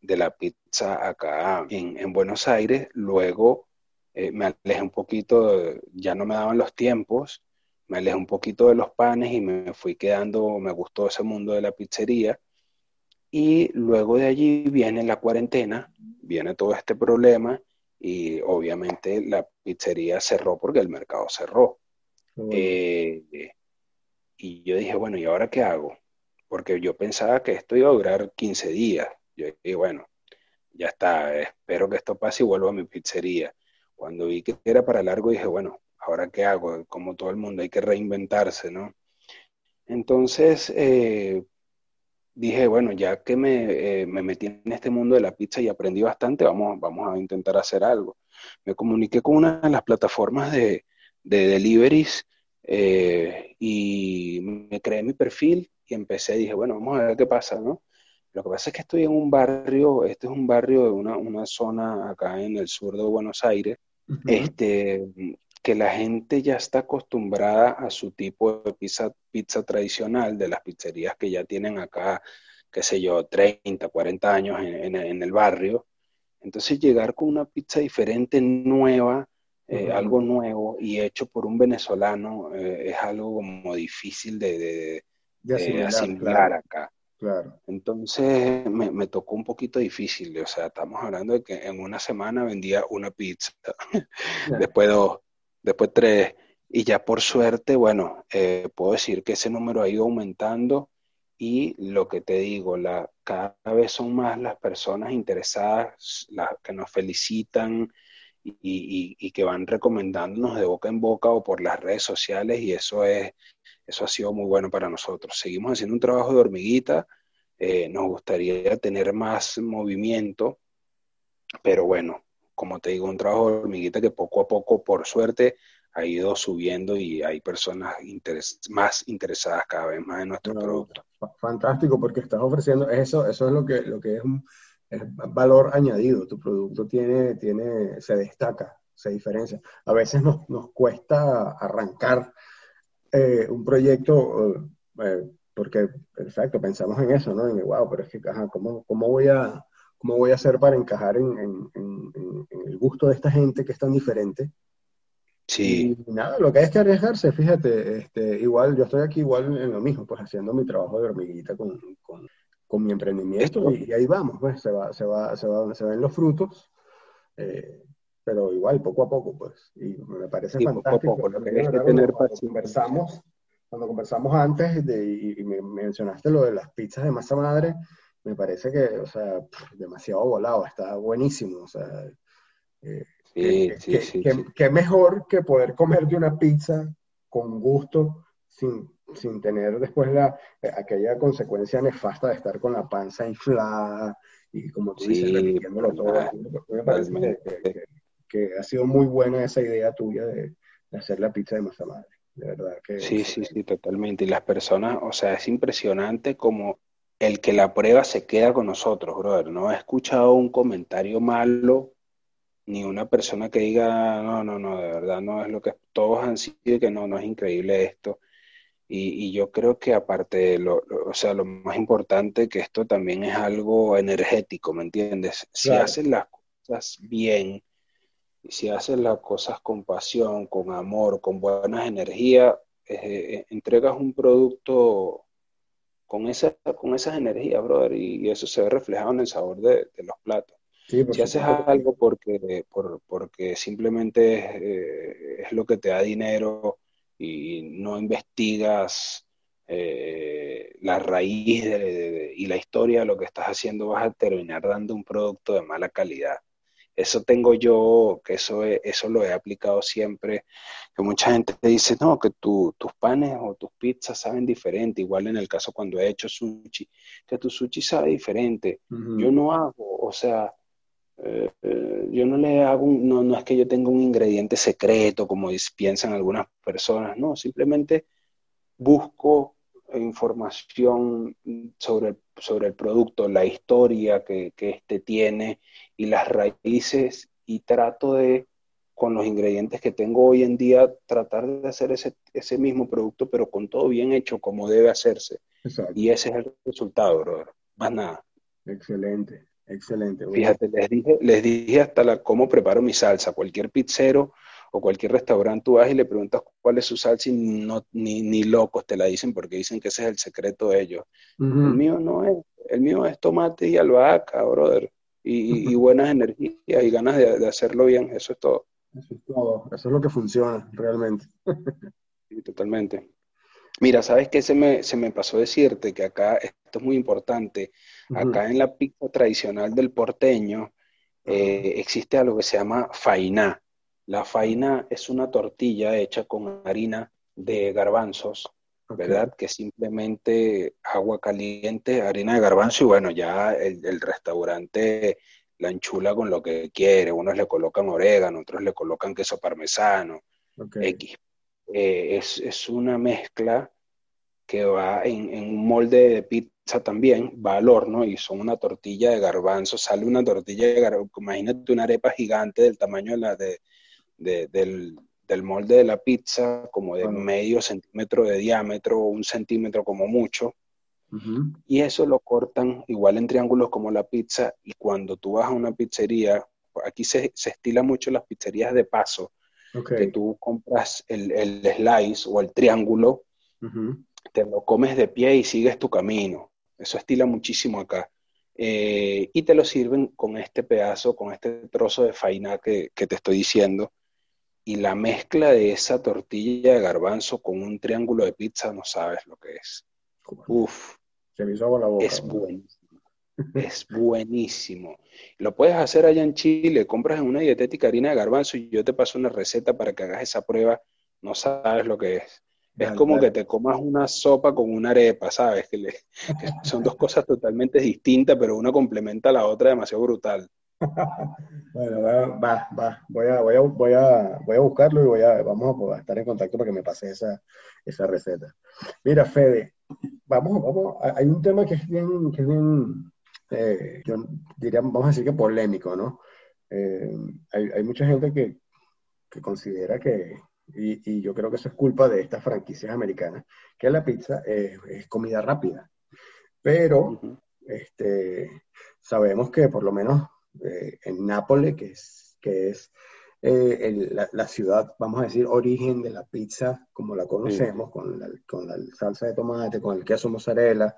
de la pizza acá en, Buenos Aires. Luego eh, me alejé un poquito, ya no me daban los tiempos, me alejé un poquito de los panes y me fui quedando, me gustó ese mundo de la pizzería. Y luego de allí viene la cuarentena, viene todo este problema y obviamente la pizzería cerró porque el mercado cerró. Eh, y yo dije, bueno, ¿y ahora qué hago? Porque yo pensaba que esto iba a durar 15 días. Yo dije, bueno, ya está, espero que esto pase y vuelvo a mi pizzería. Cuando vi que era para largo, dije, bueno, ¿ahora qué hago? Como todo el mundo, hay que reinventarse, ¿no? Entonces, eh, dije, bueno, ya que me, eh, me, metí en este mundo de la pizza y aprendí bastante, vamos, vamos a intentar hacer algo. Me comuniqué con una de las plataformas de, de deliveries eh, y me creé mi perfil y empecé, dije, bueno, vamos a ver qué pasa, ¿no? Lo que pasa es que estoy en un barrio, este es un barrio de una, una zona acá en el sur de Buenos Aires, este, que la gente ya está acostumbrada a su tipo de pizza, pizza tradicional de las pizzerías que ya tienen acá, qué sé yo, 30, 40 años en, en el barrio. Entonces llegar con una pizza diferente, nueva, eh, algo nuevo y hecho por un venezolano eh, es algo como difícil de, asimilar, acá. Claro. Entonces me, tocó un poquito difícil, o sea, estamos hablando de que en una semana vendía una pizza, (laughs) después dos, después tres, y ya por suerte, bueno, eh, puedo decir que ese número ha ido aumentando y lo que te digo, la, cada vez son más las personas interesadas, las que nos felicitan y, y, que van recomendándonos de boca en boca o por las redes sociales y eso es eso ha sido muy bueno para nosotros. Seguimos haciendo un trabajo de hormiguita, eh, nos gustaría tener más movimiento, pero bueno, como te digo, un trabajo de hormiguita que poco a poco, por suerte, ha ido subiendo y hay personas más interesadas cada vez más en nuestro producto. Fantástico, porque estás ofreciendo eso, eso es lo que, lo que es un valor añadido. Tu producto tiene, tiene, se destaca, se diferencia. A veces nos, nos cuesta arrancar eh, un proyecto, eh, eh, porque, perfecto, pensamos en eso, ¿no? En, wow, pero es que, ajá, ¿cómo, cómo voy a, cómo voy a hacer para encajar en, el gusto de esta gente que es tan diferente? Sí. Y nada, lo que hay es que arriesgarse, fíjate, este, igual, yo estoy aquí igual en lo mismo, pues haciendo mi trabajo de hormiguita con, con, con mi emprendimiento y, ahí vamos, pues se va, se va, se va, se ven los frutos. Eh, pero igual, poco a poco, pues. Y me parece fantástico. Poco a poco, lo que que tener cuando conversamos, cuando conversamos antes de, y, me mencionaste lo de las pizzas de masa madre, me parece que, o sea, demasiado volado, está buenísimo, o sea. Eh, sí, sí, sí, que, mejor que poder comerte una pizza con gusto sin, sin tener después la, eh, aquella consecuencia nefasta de estar con la panza inflada y como tú dices, repitiéndolo todo. Me parece que, que ha sido muy buena esa idea tuya de, hacer la pizza de masa madre. De verdad que. Sí, sí, sí, totalmente. Y las personas, o sea, es impresionante como el que la prueba se queda con nosotros, brother. No he escuchado un comentario malo ni una persona que diga, no, no, no, de verdad no es lo que todos han sido, que no, no es increíble esto. Y, yo creo que aparte de lo, o sea, lo más importante, que esto también es algo energético, ¿me entiendes? Si hacen las cosas bien, y si haces las cosas con pasión, con amor, con buenas energías, eh, eh, entregas un producto con, esa, con esas energías, brother, y, eso se ve reflejado en el sabor de, los platos. si haces algo porque, porque simplemente eh, es, lo que te da dinero y no investigas la raíz y la historia de lo que estás haciendo, vas a terminar dando un producto de mala calidad. Eso tengo yo, que eso, eso lo he aplicado siempre, que mucha gente te dice, no, que tus panes o tus pizzas saben diferente, igual en el caso cuando he hecho sushi, que tu sushi sabe diferente. Yo no hago, o sea, eh, eh, yo no le hago, no, no es que yo tenga un ingrediente secreto, como piensan algunas personas, no, simplemente busco información sobre el, sobre el producto, la historia que, que este tiene y las raíces y trato de, con los ingredientes que tengo hoy en día, tratar de hacer ese, ese mismo producto, pero con todo bien hecho como debe hacerse. Y ese es el resultado, brother. Más nada. Excelente, excelente. Fíjate, les dije, les dije hasta la, cómo preparo mi salsa. Cualquier pizzero o cualquier restaurante tú vas y le preguntas cuál es su salsa y no, ni, ni locos te la dicen porque dicen que ese es el secreto de ellos. El mío no es, el mío es tomate y albahaca, brother, y, y buenas energías y ganas de, hacerlo bien, eso es todo. Eso es todo, eso es lo que funciona realmente. (laughs) sí, totalmente. Mira, ¿sabes qué se me, se me pasó decirte? Que acá, esto es muy importante, acá en la pizza tradicional del porteño eh, existe algo que se llama fainá. La faina es una tortilla hecha con harina de garbanzos, ¿verdad? Que simplemente agua caliente, harina de garbanzo y bueno, ya el, restaurante la enchula con lo que quiere. Unos le colocan orégano, otros le colocan queso parmesano, X. Eh, es, una mezcla que va en, en, un molde de pizza también, va al horno y son una tortilla de garbanzo, sale una tortilla de garbanzo, imagínate una arepa gigante del tamaño de la de, del, molde de la pizza, como de medio centímetro de diámetro, un centímetro como mucho. Y eso lo cortan igual en triángulos como la pizza. Y cuando tú vas a una pizzería, aquí se, estila mucho las pizzerías de paso, que tú compras el, slice o el triángulo, te lo comes de pie y sigues tu camino. Eso estila muchísimo acá. Eh, y te lo sirven con este pedazo, con este trozo de faina que, que te estoy diciendo y la mezcla de esa tortilla de garbanzo con un triángulo de pizza no sabes lo que es. Uf, se me hizo la boca. Es buenísimo. es buenísimo. Lo puedes hacer allá en Chile, compras en una dietética harina de garbanzo y yo te paso una receta para que hagas esa prueba. No sabes lo que es. Es como que te comas una sopa con una arepa, ¿sabes? Que, son dos cosas totalmente distintas, pero una complementa a la otra demasiado brutal. (laughs) bueno, va, va, Voy a, voy a, voy a, voy a buscarlo y voy a, vamos a estar en contacto para que me pase esa, esa receta. Mira, Fede, vamos, vamos, hay un tema que es bien, que es bien eh, yo diría, vamos a decir que polémico, ¿no? Eh, hay, hay, mucha gente que, que considera que, y, yo creo que eso es culpa de estas franquicias americanas, que la pizza es, comida rápida. Pero este, sabemos que por lo menos eh, en Nápoles, que es, que es eh, la, ciudad, vamos a decir, origen de la pizza como la conocemos, con, la, con, la, salsa de tomate, con el queso mozzarella,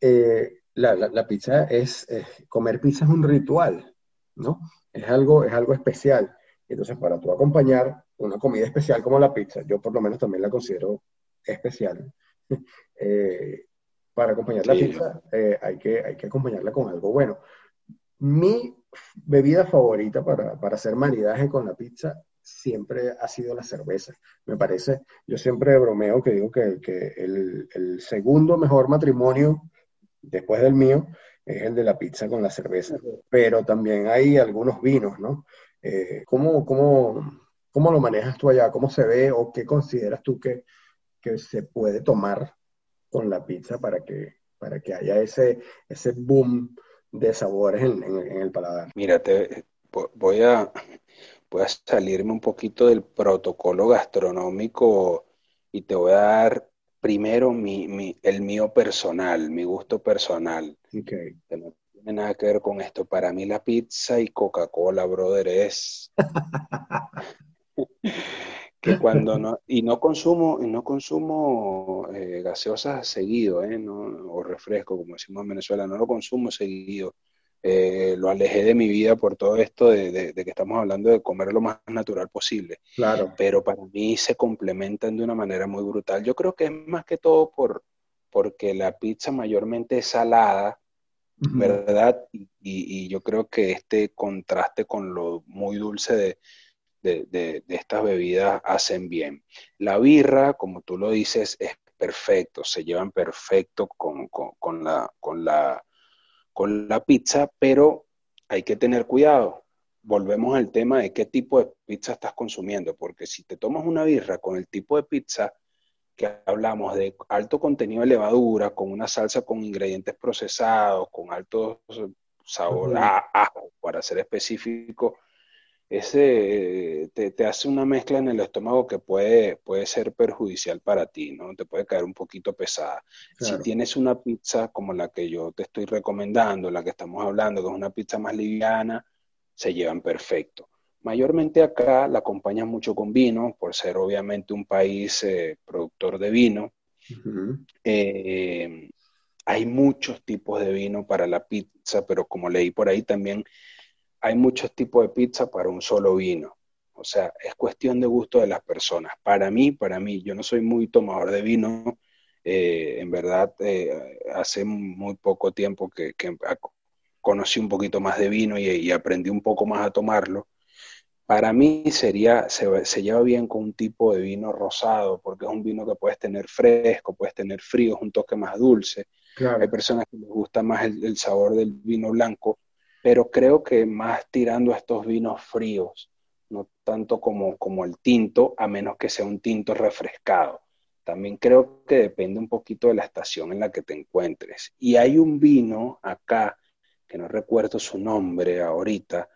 eh, la, pizza es, comer pizza es un ritual, ¿no? Es algo, es algo especial. Entonces, para tú acompañar una comida especial como la pizza, yo por lo menos también la considero especial. (laughs) Eh, para acompañar la pizza eh, hay, que, hay que acompañarla con algo bueno. Mi bebida favorita para, para hacer maridaje con la pizza siempre ha sido la cerveza. Me parece, yo siempre bromeo que digo que, que el, el, segundo mejor matrimonio después del mío es el de la pizza con la cerveza. Pero también hay algunos vinos, ¿no? Eh, ¿cómo, cómo, cómo, lo manejas tú allá? ¿Cómo se ve o qué consideras tú que, que se puede tomar con la pizza para que, para que haya ese, ese boom de sabores en, en, el paladar? Mira, voy, a, voy a salirme un poquito del protocolo gastronómico y te voy a dar primero mi, mi, el mío personal, mi gusto personal. Okay nada que ver con esto. Para mí la pizza y Coca-Cola, brother, es (laughs) que (laughs) cuando no y no consumo y no consumo eh, gaseosas seguido, eh, o refresco como decimos en Venezuela, no lo consumo seguido. Eh, lo alejé de mi vida por todo esto de, que estamos hablando de comer lo más natural posible. Claro. Pero para mí se complementan de una manera muy brutal. Yo creo que es más que todo por porque la pizza mayormente es salada ¿verdad? Y, yo creo que este contraste con lo muy dulce de, estas bebidas hacen bien. La birra, como tú lo dices, es perfecto, se llevan perfecto con, la, con, la, con la pizza, pero hay que tener cuidado. Volvemos al tema de qué tipo de pizza estás consumiendo, porque si te tomas una birra con el tipo de pizza, que hablamos de alto contenido de levadura, con una salsa con ingredientes procesados, con alto sabor a ajo, para ser específico, ese te, hace una mezcla en el estómago que puede, puede ser perjudicial para ti, ¿no? Te puede caer un poquito pesada. Si tienes una pizza como la que yo te estoy recomendando, la que estamos hablando, que es una pizza más liviana, se llevan perfecto. Mayormente acá la acompañan mucho con vino, por ser obviamente un país eh, productor de vino. Eh, hay muchos tipos de vino para la pizza, pero como leí por ahí también, hay muchos tipos de pizza para un solo vino. O sea, es cuestión de gusto de las personas. Para mí, para mí, yo no soy muy tomador de vino. Eh, en verdad, hace muy poco tiempo que, conocí un poquito más de vino y aprendí un poco más a tomarlo. Para mí sería, se, lleva bien con un tipo de vino rosado, porque es un vino que puedes tener fresco, puedes tener frío, es un toque más dulce. Hay personas que les gusta más el, sabor del vino blanco, pero creo que más tirando a estos vinos fríos, no tanto como, como el tinto, a menos que sea un tinto refrescado. También creo que depende un poquito de la estación en la que te encuentres. Y hay un vino acá, que no recuerdo su nombre ahorita,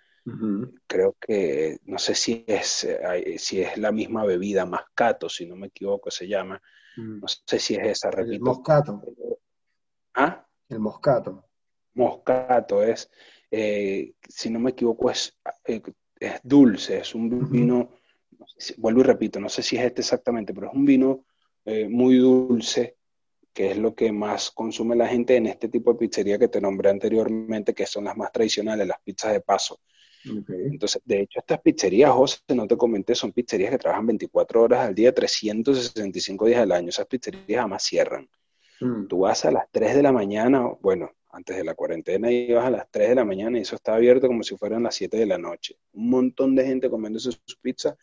Creo que, no sé si es, eh, si es la misma bebida, Mascato, si no me equivoco, se llama. Mm. No sé si es esa, repito. El Moscato. ¿Ah? El Moscato. Moscato es, eh, si no me equivoco, es, eh, es dulce, es un vino, vuelvo y repito, no sé si es este exactamente, pero es un vino muy dulce, que es lo que más consume la gente en este tipo de pizzería que te nombré anteriormente, que son las más tradicionales, las pizzas de paso. Entonces, de hecho, estas pizzerías, José, no te comenté, son pizzerías que trabajan 24 horas al día, 365 días al año. Esas pizzerías jamás cierran. Mm. Tú vas a las 3 de la mañana, bueno, antes de la cuarentena ibas a las 3 de la mañana y eso está abierto como si fueran las 7 de la noche. Un montón de gente comiéndose sus pizzas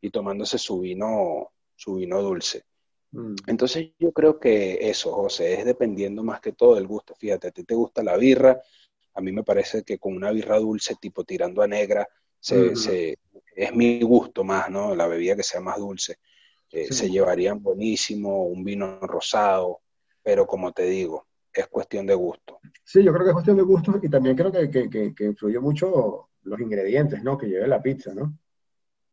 y tomándose su vino, su vino dulce. Mm. Entonces yo creo que eso, José, es dependiendo más que todo del gusto. Fíjate, a ti te gusta la birra, a mí me parece que con una birra dulce, tipo tirando a negra, se, es mi gusto más, ¿no? La bebida que sea más dulce. Eh, se llevarían buenísimo, un vino rosado, pero como te digo, es cuestión de gusto. Sí, yo creo que es cuestión de gusto y también creo que, que, que, influye mucho los ingredientes, ¿no? Que lleve la pizza, ¿no?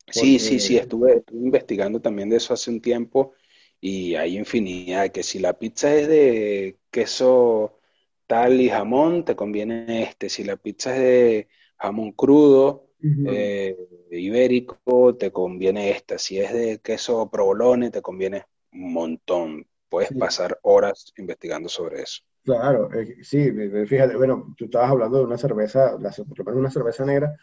Sí, sí, sí, estuve, investigando también de eso hace un tiempo y hay infinidad, que si la pizza es de queso tal y jamón, te conviene este, si la pizza es de jamón crudo, eh, ibérico, te conviene esta, si es de queso provolone, te conviene un montón, puedes pasar horas investigando sobre eso. Claro, eh, sí, fíjate, bueno, tú estabas hablando de una cerveza, la, una cerveza negra,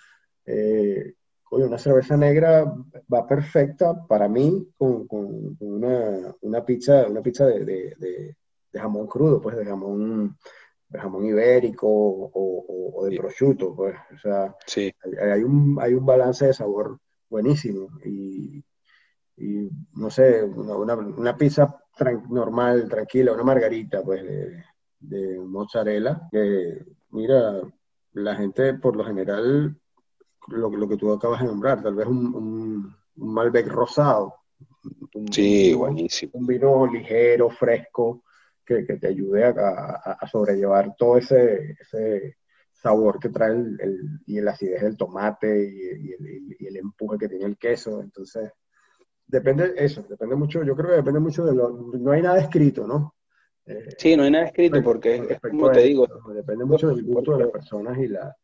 eh, oye, una cerveza negra va perfecta para mí con, una, pizza, una pizza de, jamón crudo, pues de jamón, de jamón ibérico o, de prosciutto, pues, o sea, hay, un, hay un balance de sabor buenísimo y, no sé, una, pizza normal, tranquila, una margarita, pues, de, mozzarella, que, mira, la gente por lo general, lo, lo que tú acabas de nombrar, tal vez un, un, Malbec rosado. sí, buenísimo. Un vino ligero, fresco, que, que te ayude a, a, sobrellevar todo ese, ese sabor que trae el, y la acidez del tomate y, el, y, el, empuje que tiene el queso. Entonces, depende eso, depende mucho, yo creo que depende mucho de lo, no hay nada escrito, ¿no? Eh, sí, no hay nada escrito porque es como te digo. Depende mucho del gusto de las personas y la...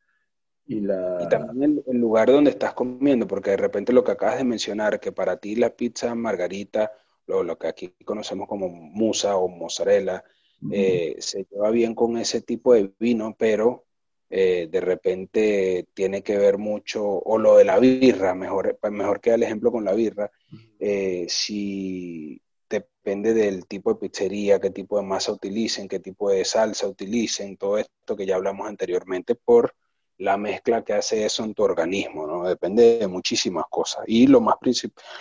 Y, la... y también el, lugar donde estás comiendo, porque de repente lo que acabas de mencionar, que para ti la pizza margarita, lo, lo que aquí conocemos como musa o mozzarella, eh, se lleva bien con ese tipo de vino, pero eh, de repente tiene que ver mucho, o lo de la birra, mejor, mejor queda el ejemplo con la birra, si depende del tipo de pizzería, qué tipo de masa utilicen, qué tipo de salsa utilicen, todo esto que ya hablamos anteriormente, por la mezcla que hace eso en tu organismo, ¿no? Depende de muchísimas cosas. Y lo más,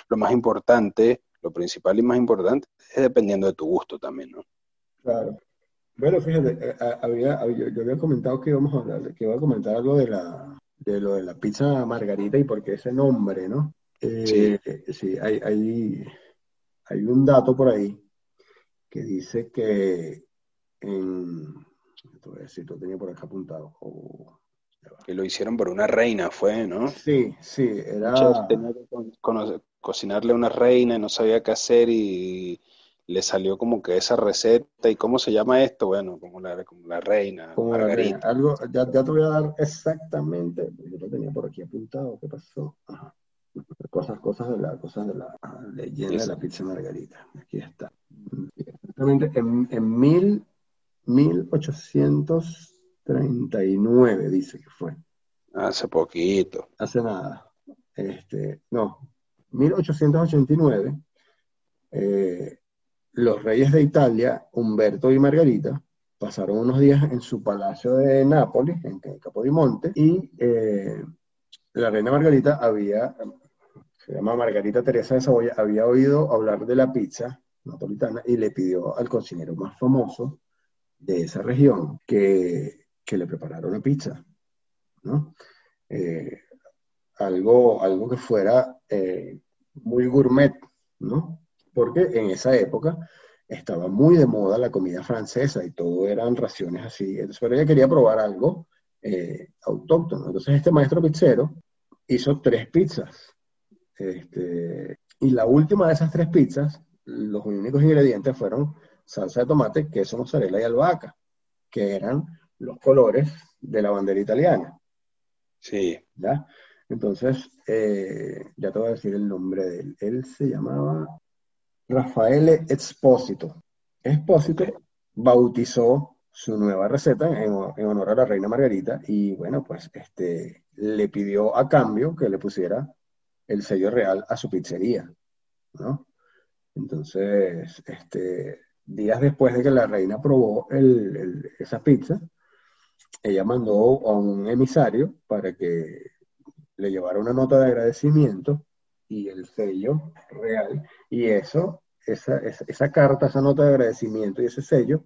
lo más importante, lo principal y más importante, es dependiendo de tu gusto también, ¿no? Claro. Bueno, fíjate, eh, había, yo, había comentado que íbamos a hablar, que iba a comentar algo de la, de lo de la pizza margarita y por qué ese nombre, ¿no? sí. Eh, sí, hay, hay, hay un dato por ahí que dice que en, voy a decir, lo tenía por acá apuntado. que lo hicieron por una reina, fue, ¿no? Sí, sí, era... Tenía que cocinarle a una reina y no sabía qué hacer y le salió como que esa receta. ¿Y cómo se llama esto? Bueno, como la, como la reina, como Margarita. Algo, ya, ya, te voy a dar exactamente, yo lo tenía por aquí apuntado, ¿qué pasó? Ajá. Cosas, cosas de la, cosas de la leyenda de la pizza margarita. Aquí está. Exactamente en, en mil, 1839 dice que fue. Hace poquito. Hace nada. Este, no, 1889, eh, los reyes de Italia, Humberto y Margarita, pasaron unos días en su palacio de Nápoles, en Capodimonte, y eh, la reina Margarita había se llama Margarita Teresa de Saboya, había oído hablar de la pizza napolitana y le pidió al cocinero más famoso de esa región que, le preparara una pizza, ¿no? Eh, algo, algo que fuera eh, muy gourmet, ¿no? Porque en esa época estaba muy de moda la comida francesa y todo eran raciones así. Entonces, pero ella quería probar algo eh, autóctono. Entonces, este maestro pizzero hizo tres pizzas este, y la última de esas tres pizzas, los únicos ingredientes fueron salsa de tomate, queso, mozzarella y albahaca, que eran los colores de la bandera italiana. Sí. ¿Ya? Entonces, eh, ya te voy a decir el nombre de él. Él se llamaba Raffaele Esposito. Esposito bautizó su nueva receta en, honor a la reina Margarita y bueno, pues este, le pidió a cambio que le pusiera el sello real a su pizzería, ¿no? Entonces, este, días después de que la reina probó esa pizza, ella mandó a un emisario para que le llevara una nota de agradecimiento y el sello real, y eso, esa, esa carta, esa nota de agradecimiento y ese sello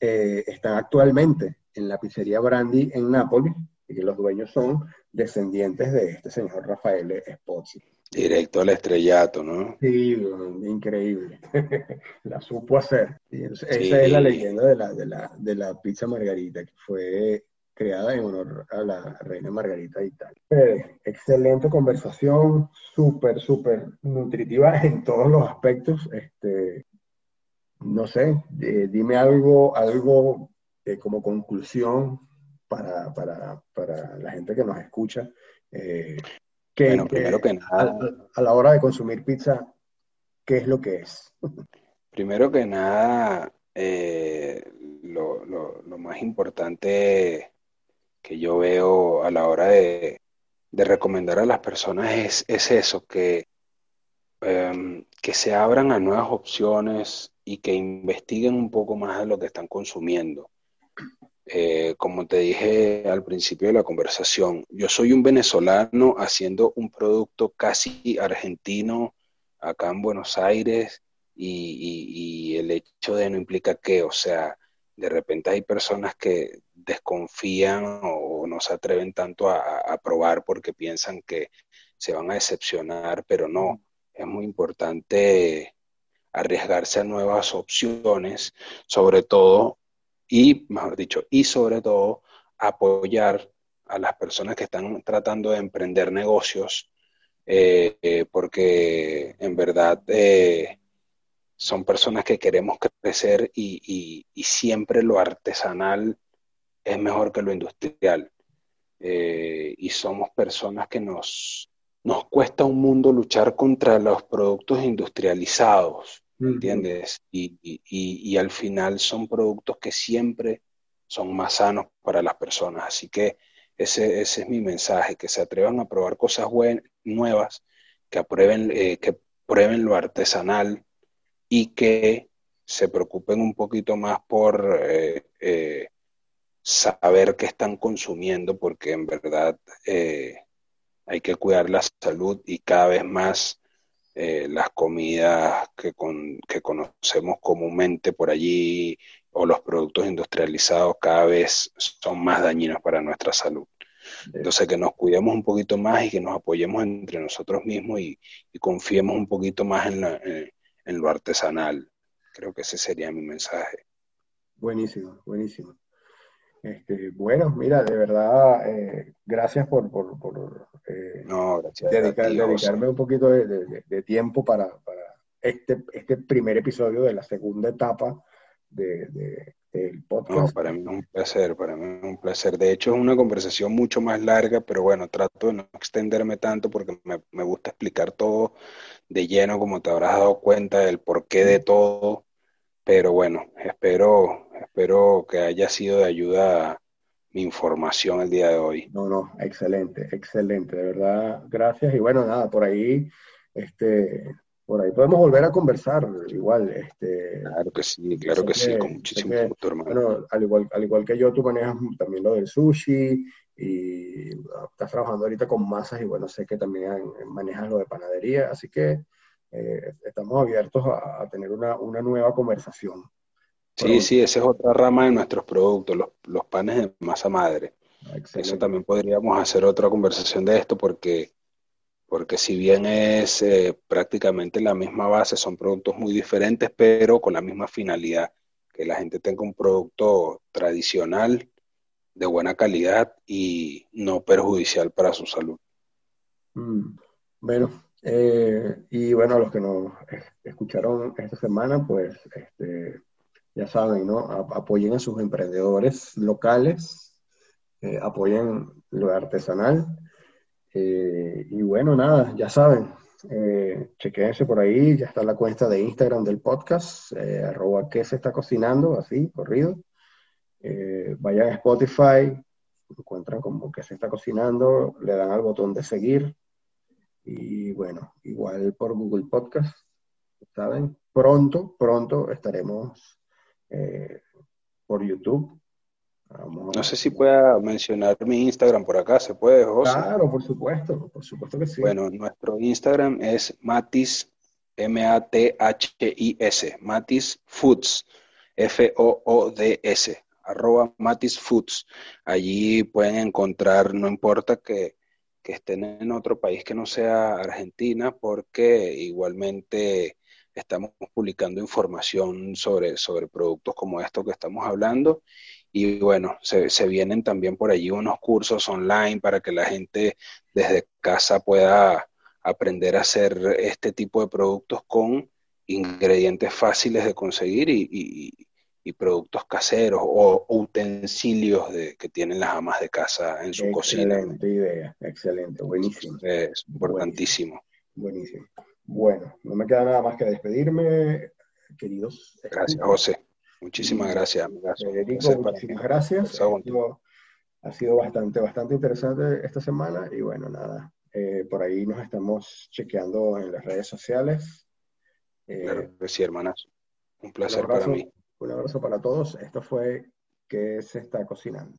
eh, están actualmente en la pizzería Brandy en Nápoles y que los dueños son descendientes de este señor Rafael Spozzi. Directo al estrellato, ¿no? Sí, increíble. (laughs) la supo hacer. Esa es la leyenda de la, de, la, de la pizza margarita, que fue creada en honor a la reina Margarita de Italia. Eh, excelente conversación, súper, súper nutritiva en todos los aspectos. Este, no sé, dime algo, algo eh, como conclusión para, la gente que nos escucha. Eh, que, bueno, primero que nada. A, la hora de consumir pizza, ¿qué es lo que es? Primero que nada, eh, lo, más importante que yo veo a la hora de, recomendar a las personas es, es eso, que, em, que se abran a nuevas opciones, y que investiguen un poco más de lo que están consumiendo. Eh, como te dije al principio de la conversación, yo soy un venezolano haciendo un producto casi argentino acá en Buenos Aires y, el hecho de no implica que, o sea, de repente hay personas que desconfían o no se atreven tanto a, a probar porque piensan que se van a decepcionar, pero no, es muy importante arriesgarse a nuevas opciones, sobre todo, y mejor dicho, y sobre todo apoyar a las personas que están tratando de emprender negocios, eh, eh, porque en verdad eh, son personas que queremos crecer y, siempre lo artesanal es mejor que lo industrial. y somos personas que nos, nos cuesta un mundo luchar contra los productos industrializados. ¿Entiendes? Y, al final son productos que siempre son más sanos para las personas. Así que ese, ese es mi mensaje, que se atrevan a probar cosas nuevas, que, aprueben, eh, que prueben lo artesanal y que se preocupen un poquito más por eh, eh, saber qué están consumiendo, porque en verdad hay que cuidar la salud y cada vez más eh, las comidas que, que conocemos comúnmente por allí o los productos industrializados cada vez son más dañinos para nuestra salud. Entonces, que nos cuidemos un poquito más y que nos apoyemos entre nosotros mismos y, confiemos un poquito más en, en, lo artesanal. Creo que ese sería mi mensaje. Buenísimo, buenísimo. Este, bueno, mira, de verdad, eh, gracias por, eh, dedicarme un poquito de, tiempo para, este, este primer episodio de la segunda etapa de, del podcast. para mí es un placer, para mí es un placer. De hecho, es una conversación mucho más larga, pero bueno, trato de no extenderme tanto porque me, me gusta explicar todo de lleno, como te habrás dado cuenta del porqué de todo. Pero bueno, espero Espero que haya sido de ayuda mi información el día de hoy. No, no, excelente, excelente, de verdad, gracias. Y bueno, nada, por ahí, este, por ahí podemos volver a conversar igual. Este, claro que sí, claro que, sí, con muchísimo gusto, hermano. Bueno, al igual, al igual que yo, tú manejas también lo del sushi y estás trabajando ahorita con masas y bueno, sé que también manejas lo de panadería, así que eh, estamos abiertos a, tener una, una nueva conversación. Sí, sí, esa es otra rama de nuestros productos, los, panes de masa madre. Eso también podríamos hacer otra conversación de esto porque, porque si bien es eh, prácticamente la misma base, son productos muy diferentes, pero con la misma finalidad, que la gente tenga un producto tradicional, de buena calidad y no perjudicial para su salud. Mm, bueno, eh, y bueno, a los que nos escucharon esta semana, pues este, ya saben, ¿no? Apoyen a sus emprendedores locales, eh, apoyen lo artesanal. Eh, y bueno, nada, ya saben, eh, chequense por ahí, ya está la cuenta de Instagram del podcast, arroba que se está cocinando, así, corrido. eh, vayan a Spotify, encuentran como que se está cocinando, le dan al botón de seguir y bueno, igual por Google Podcast, ¿saben? Pronto, pronto estaremos eh, por YouTube. no sé si pueda mencionar mi Instagram por acá, ¿se puede, José? Claro, por supuesto, por supuesto que sí. Bueno, nuestro Instagram es Matis, M-A-T-H-I-S, Matis Foods, F-O-O-D-S arroba Matis Foods. Allí pueden encontrar, no importa que, estén en otro país que no sea Argentina, porque igualmente estamos publicando información sobre, sobre productos como estos que estamos hablando. Y bueno, se, se, vienen también por allí unos cursos online para que la gente desde casa pueda aprender a hacer este tipo de productos con ingredientes fáciles de conseguir y, y productos caseros o utensilios de, que tienen las amas de casa en su cocina. Excelente idea, excelente, buenísimo. Es importantísimo. Buenísimo. Bueno, no me queda nada más que despedirme, queridos. Gracias, José. Muchísimas gracias. Federico, muchísimas gracias. Ha sido, bastante, bastante interesante esta semana y bueno, nada, eh, por ahí nos estamos chequeando en las redes sociales. claro eh, sí, hermanas. Un placer para mí. Un abrazo para todos. Esto fue que se está cocinando.